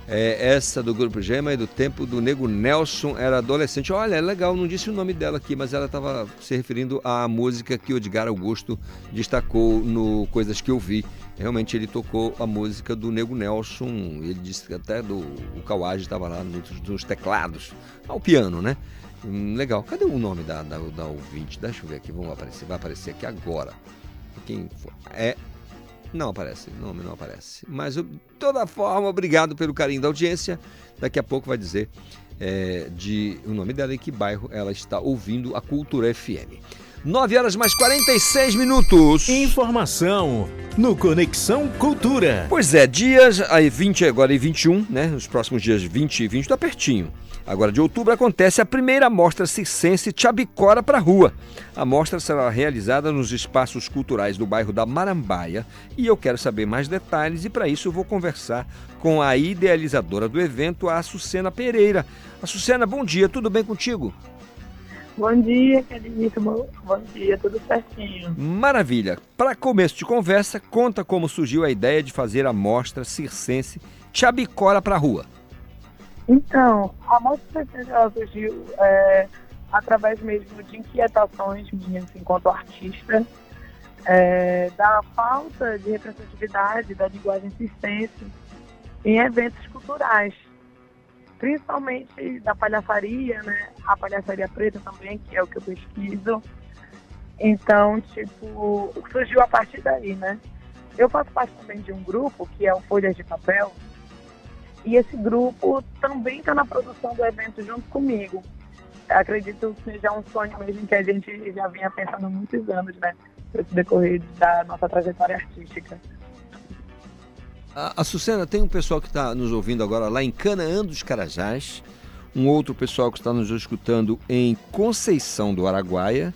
É, essa do Grupo Gema e do tempo do Nego Nelson era adolescente. Olha, é legal, não disse o nome dela aqui, mas ela estava se referindo à música que o Edgar Augusto destacou no Coisas que eu vi. Realmente ele tocou a música do Nego Nelson. Ele disse que até do o Kawaj estava lá nos, nos teclados, ao piano, né? Hum, legal. Cadê o nome da, da, da ouvinte? Deixa eu ver aqui, vamos aparecer. Vai aparecer aqui agora. Quem? É não aparece, nome não aparece. Mas, de toda forma, obrigado pelo carinho da audiência. Daqui a pouco vai dizer é, de o nome dela e que bairro ela está ouvindo a Cultura FM. 9 horas mais 46 minutos. Informação no Conexão Cultura. Pois é, dias aí 20 agora e 21, né? Nos próximos dias 20 e 20 tá pertinho. Agora de outubro acontece a primeira mostra circense Chabicora para Rua. A mostra será realizada nos espaços culturais do bairro da Marambaia e eu quero saber mais detalhes e para isso eu vou conversar com a idealizadora do evento, a Açucena Pereira. Açucena, bom dia, tudo bem contigo? Bom dia, Cadinito. Bom, dia, tudo certinho. Maravilha! Para começo de conversa, conta como surgiu a ideia de fazer a mostra circense Chabicora para Rua. Então, a mostra ela surgiu é, através mesmo de inquietações minhas enquanto artista, é, da falta de representatividade da linguagem circense em eventos culturais, principalmente da palhaçaria, né? A palhaçaria preta também, que é o que eu pesquiso. Então, tipo, surgiu a partir daí, né? Eu faço parte também de um grupo que é o Folhas de Papel, e esse grupo também está na produção do evento junto comigo. acredito que seja um sonho mesmo que a gente já vinha pensando há muitos anos, né? Nesse decorrer da nossa trajetória artística. A, a Sucena, tem um pessoal que está nos ouvindo agora lá em Canaã dos Carajás, um outro pessoal que está nos escutando em Conceição do Araguaia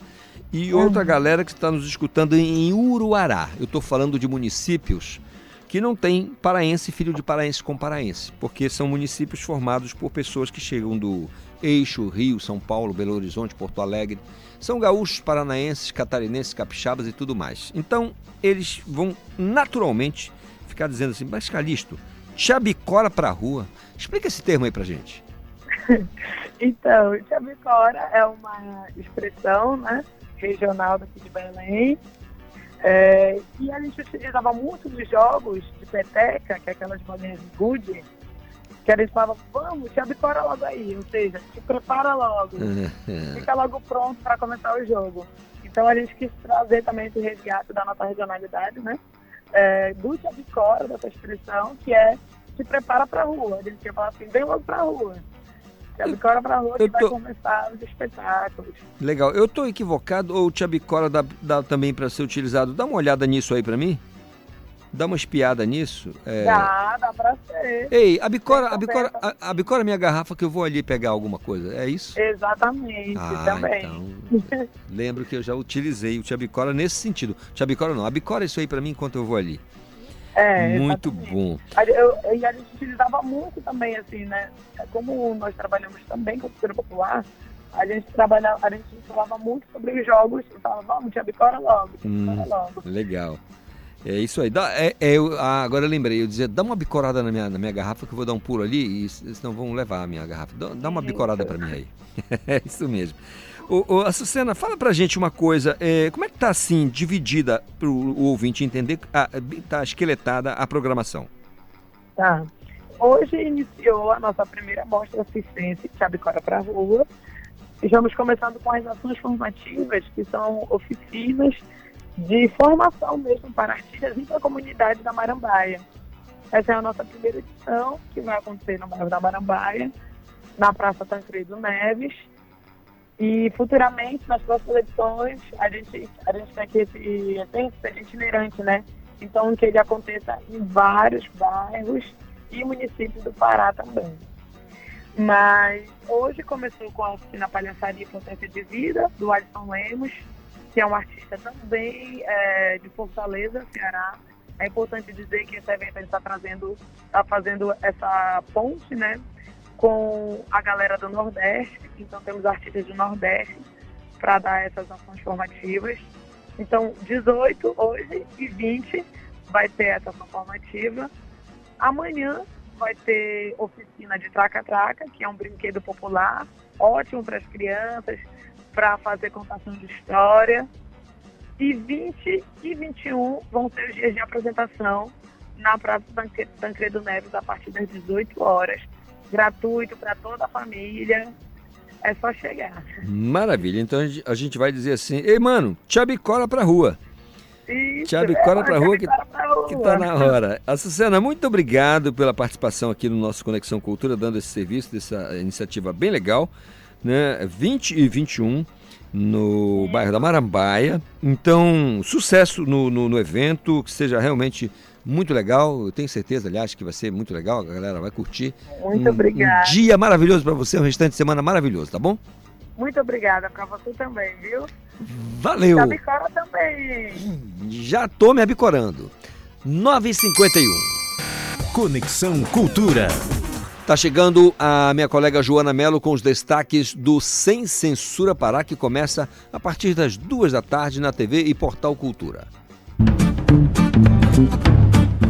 e outra galera que está nos escutando em Uruará. Eu estou falando de municípios que não tem paraense, filho de paraense com paraense, porque são municípios formados por pessoas que chegam do eixo Rio, São Paulo, Belo Horizonte, Porto Alegre. São gaúchos, paranaenses, catarinenses, capixabas e tudo mais. Então, eles vão naturalmente ficar dizendo assim, mas Calixto, Chabicora pra rua. Explica esse termo aí pra gente. Então, Chabicora é uma expressão né, regional daqui de Belém. É, e a gente utilizava muito nos jogos de peteca, que é aquelas bolinhas de gude, que a gente falava, vamos, te abicora logo aí, ou seja, te prepara logo, fica logo pronto para começar o jogo. Então a gente quis trazer também esse resgate da nossa regionalidade, né? É, do te abicora, dessa expressão, que é te prepara para a rua. Gente quer falar assim, vem logo para a rua. Te abicora para a rua eu que vai tô- começar os espetáculos. Legal. Eu tô equivocado ou o Chabicora dá, dá também para ser utilizado? Dá uma olhada nisso aí para mim. Dá uma espiada nisso. É... Dá, dá pra ser. Ei, a Bicora, a Bicora, a, a Bicora é minha garrafa que eu vou ali pegar alguma coisa. É isso? Exatamente, Ah, também. então. Lembro que eu já utilizei o Tchabicora nesse sentido. Tchabicora não, a Bicora é isso aí pra mim enquanto eu vou ali. É, Muito bom. A, eu, e a gente utilizava muito também, assim, né? Como nós trabalhamos também com cultura popular, a gente trabalhava, a gente falava muito sobre os jogos falava, vamos, te abicora logo, te Hum, logo. legal. É isso aí. Dá, é, é, eu- ah, agora eu lembrei, eu dizia, dá uma bicorada na minha, na minha garrafa que eu vou dar um pulo ali e senão vão levar a minha garrafa. Dá, dá uma bicorada pra mim aí. é isso mesmo. Ô, ô, Açucena, fala pra gente uma coisa. é, como é que tá assim, dividida pro o ouvinte entender, ah, tá esqueletada a programação? Tá. Hoje iniciou a nossa primeira mostra assistência de Abicora para a Rua. Estamos começando com as ações formativas, que são oficinas de formação mesmo para artistas e para a comunidade da Marambaia. Essa é a nossa primeira edição, que vai acontecer no bairro da Marambaia, na Praça Tancredo Neves. E futuramente, nas próximas edições, a gente, a gente quer que seja itinerante, né? Então, que ele aconteça em vários bairros e municípios do Pará também. Mas hoje começou com a oficina Palhaçaria Potência de Vida, do Alisson Lemos, que é um artista também é, de Fortaleza, Ceará. É importante dizer que esse evento está trazendo, está fazendo essa ponte, né, com a galera do Nordeste. Então temos artistas do Nordeste para dar essas ações formativas. Então 18 hoje e 20 vai ter essa ação formativa. Amanhã vai ter oficina de traca-traca, que é um brinquedo popular, ótimo para as crianças, para fazer contação de história. E 20 e 21 vão ser os dias de apresentação na Praça Tancre- Tancredo Neves a partir das 18 horas. Gratuito para toda a família. É só chegar. Maravilha. Então a gente- a vai dizer assim, ei mano, Tchabicora pra rua. Isso, Tchabicora é, pra rua que, pra rua. que tá na hora. Açucena, muito obrigado pela participação aqui no nosso Conexão Cultura, dando esse serviço, dessa iniciativa bem legal, né? 20 e 21 no bairro da Marambaia. Então, sucesso no, no, no evento, que seja realmente muito legal. Eu tenho certeza, aliás, que vai ser muito legal, a galera vai curtir. Muito um, obrigada. Um dia maravilhoso para você, um restante de semana maravilhoso, tá bom? Muito obrigada para você também, viu? Valeu! Tchabicora também. Já tô me abicorando. 9h51. Conexão Cultura. Tá chegando a minha colega Joana Melo com os destaques do Sem Censura Pará, que começa a partir das duas da tarde na TV e Portal Cultura.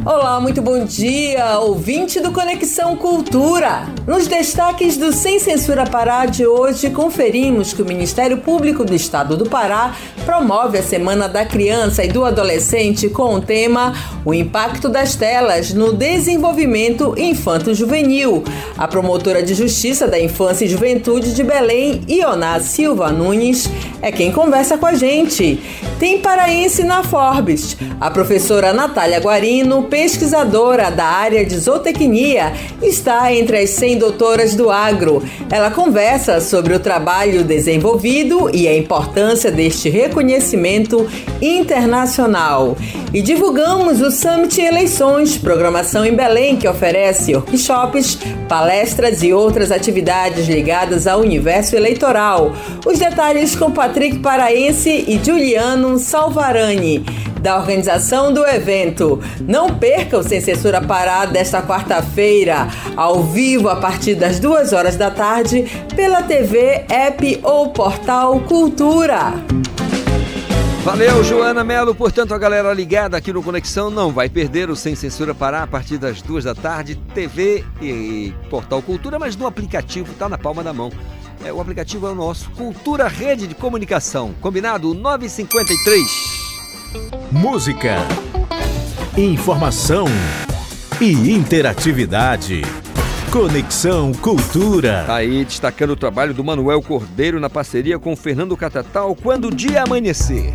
Olá, muito bom dia, ouvinte do Conexão Cultura. Nos destaques do Sem Censura Pará de hoje, conferimos que o Ministério Público do Estado do Pará promove a Semana da Criança e do Adolescente com o tema O Impacto das Telas no Desenvolvimento Infanto-Juvenil. A promotora de Justiça da Infância e Juventude de Belém, Ioná Silva Nunes, é quem conversa com a gente. Tem paraense na Forbes. A professora Natália Guarino pesquisadora da área de zootecnia, está entre as 100 doutoras do agro. Ela conversa sobre o trabalho desenvolvido e a importância deste reconhecimento internacional. E divulgamos o Summit Eleições, programação em Belém que oferece workshops, palestras e outras atividades ligadas ao universo eleitoral. Os detalhes com Patrick Paraense e Juliano Salvarani da organização do evento. Não perca o Sem Censura Pará desta quarta-feira, ao vivo a partir das duas horas da tarde, pela TV, app ou portal Cultura. Valeu, Joana Melo. Portanto, a galera ligada aqui no Conexão não vai perder o Sem Censura Pará a partir das duas da tarde, TV e Portal Cultura, mas no aplicativo tá na palma da mão. É, o aplicativo é o nosso Cultura Rede de Comunicação. Combinado? 953. Música, informação e interatividade. Conexão Cultura. Tá aí destacando o trabalho do Manuel Cordeiro na parceria com Fernando Catatal quando o dia amanhecer.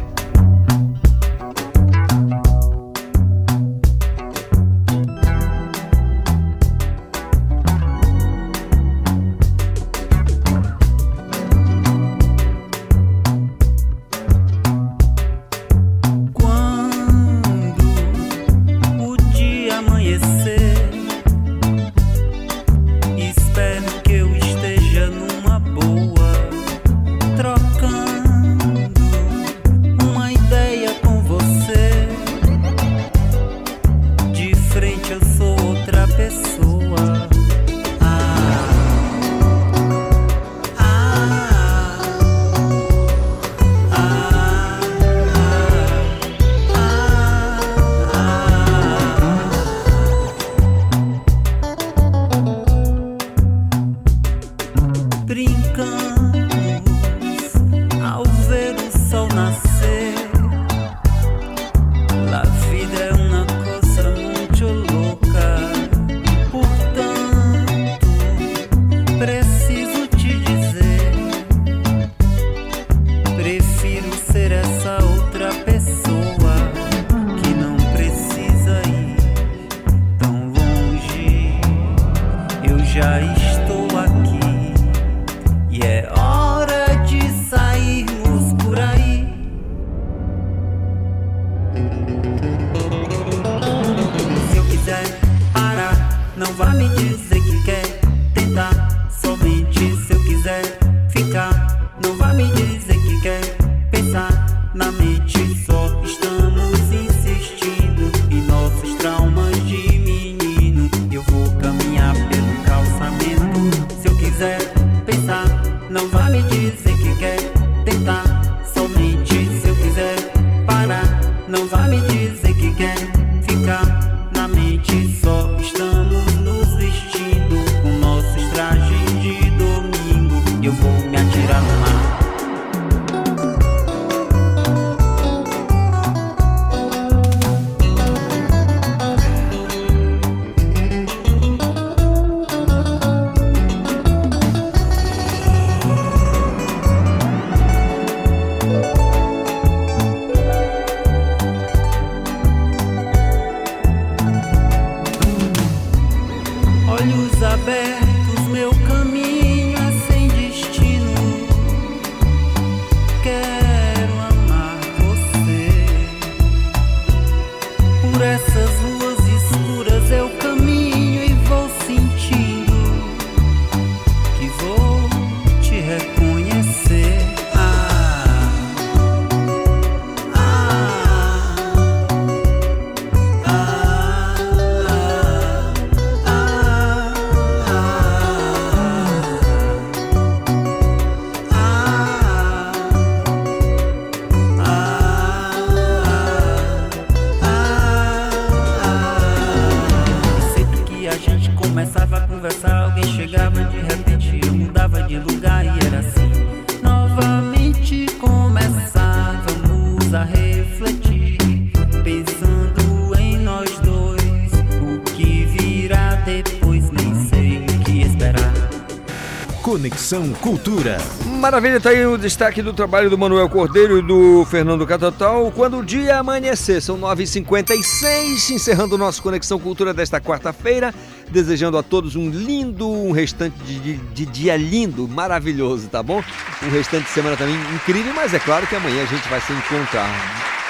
Conexão Cultura. Maravilha, tá aí o destaque do trabalho do Manuel Cordeiro e do Fernando Catatal. Quando o dia amanhecer, são 9h56, encerrando o nosso Conexão Cultura desta quarta-feira. Desejando a todos um lindo, um restante de, de- de dia lindo, maravilhoso, tá bom? Um restante de semana também incrível, mas é claro que amanhã a gente vai se encontrar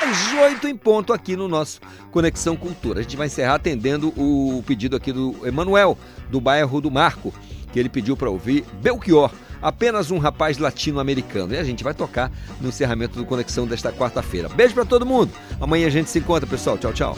às 8 em ponto aqui no nosso Conexão Cultura. A gente vai encerrar atendendo o pedido aqui do Emanuel, do bairro do Marco, que ele pediu para ouvir Belchior, apenas um rapaz latino-americano. E a gente vai tocar no encerramento do Conexão desta quarta-feira. Beijo para todo mundo. Amanhã a gente se encontra, pessoal. Tchau, tchau.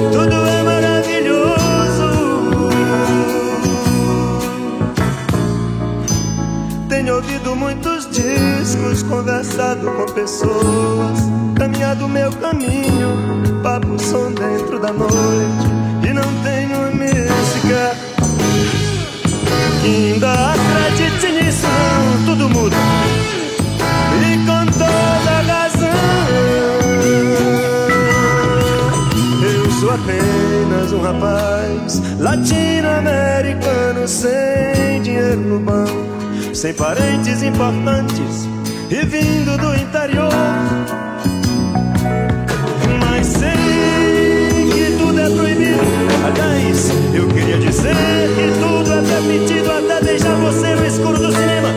ouvido muitos discos, conversado com pessoas Caminhado meu caminho, papo som dentro da noite E não tenho música que ainda acredite nisso, tudo muda. E com toda razão, eu sou apenas um rapaz latino-americano sem dinheiro no banco, sem parentes importantes e vindo do interior. Mas sei que tudo é proibido. Aliás, eu queria dizer que tudo é permitido até deixar você no escuro do cinema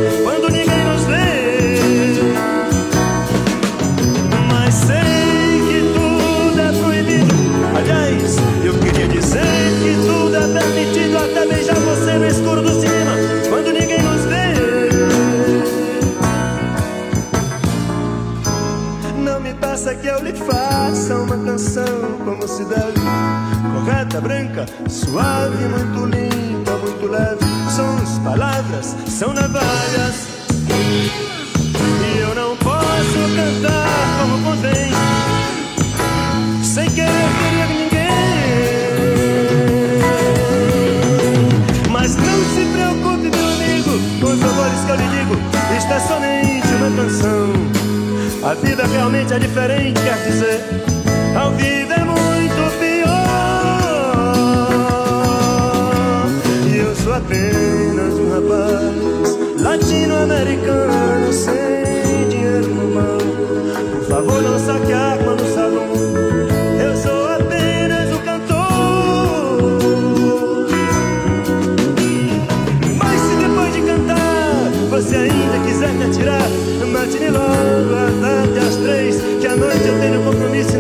Correta, branca, suave, muito limpa, muito leve. Sons, palavras, são navalhas. E eu não posso cantar como convém. Sem querer ferir ninguém. Mas não se preocupe, meu amigo, com os favores que eu lhe digo. Isto é somente uma canção. A vida realmente é diferente, quer dizer, ao vivo é muito sou apenas um rapaz latino-americano sem dinheiro no banco. Por favor, não saque a arma no salão. Eu sou apenas um cantor. Mas se depois de cantar você ainda quiser me atirar, mate-me logo à tarde às três, que à noite eu tenho compromisso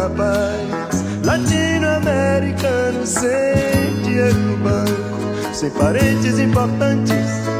rapaz. Latino-americano sem dinheiro no banco, sem parentes importantes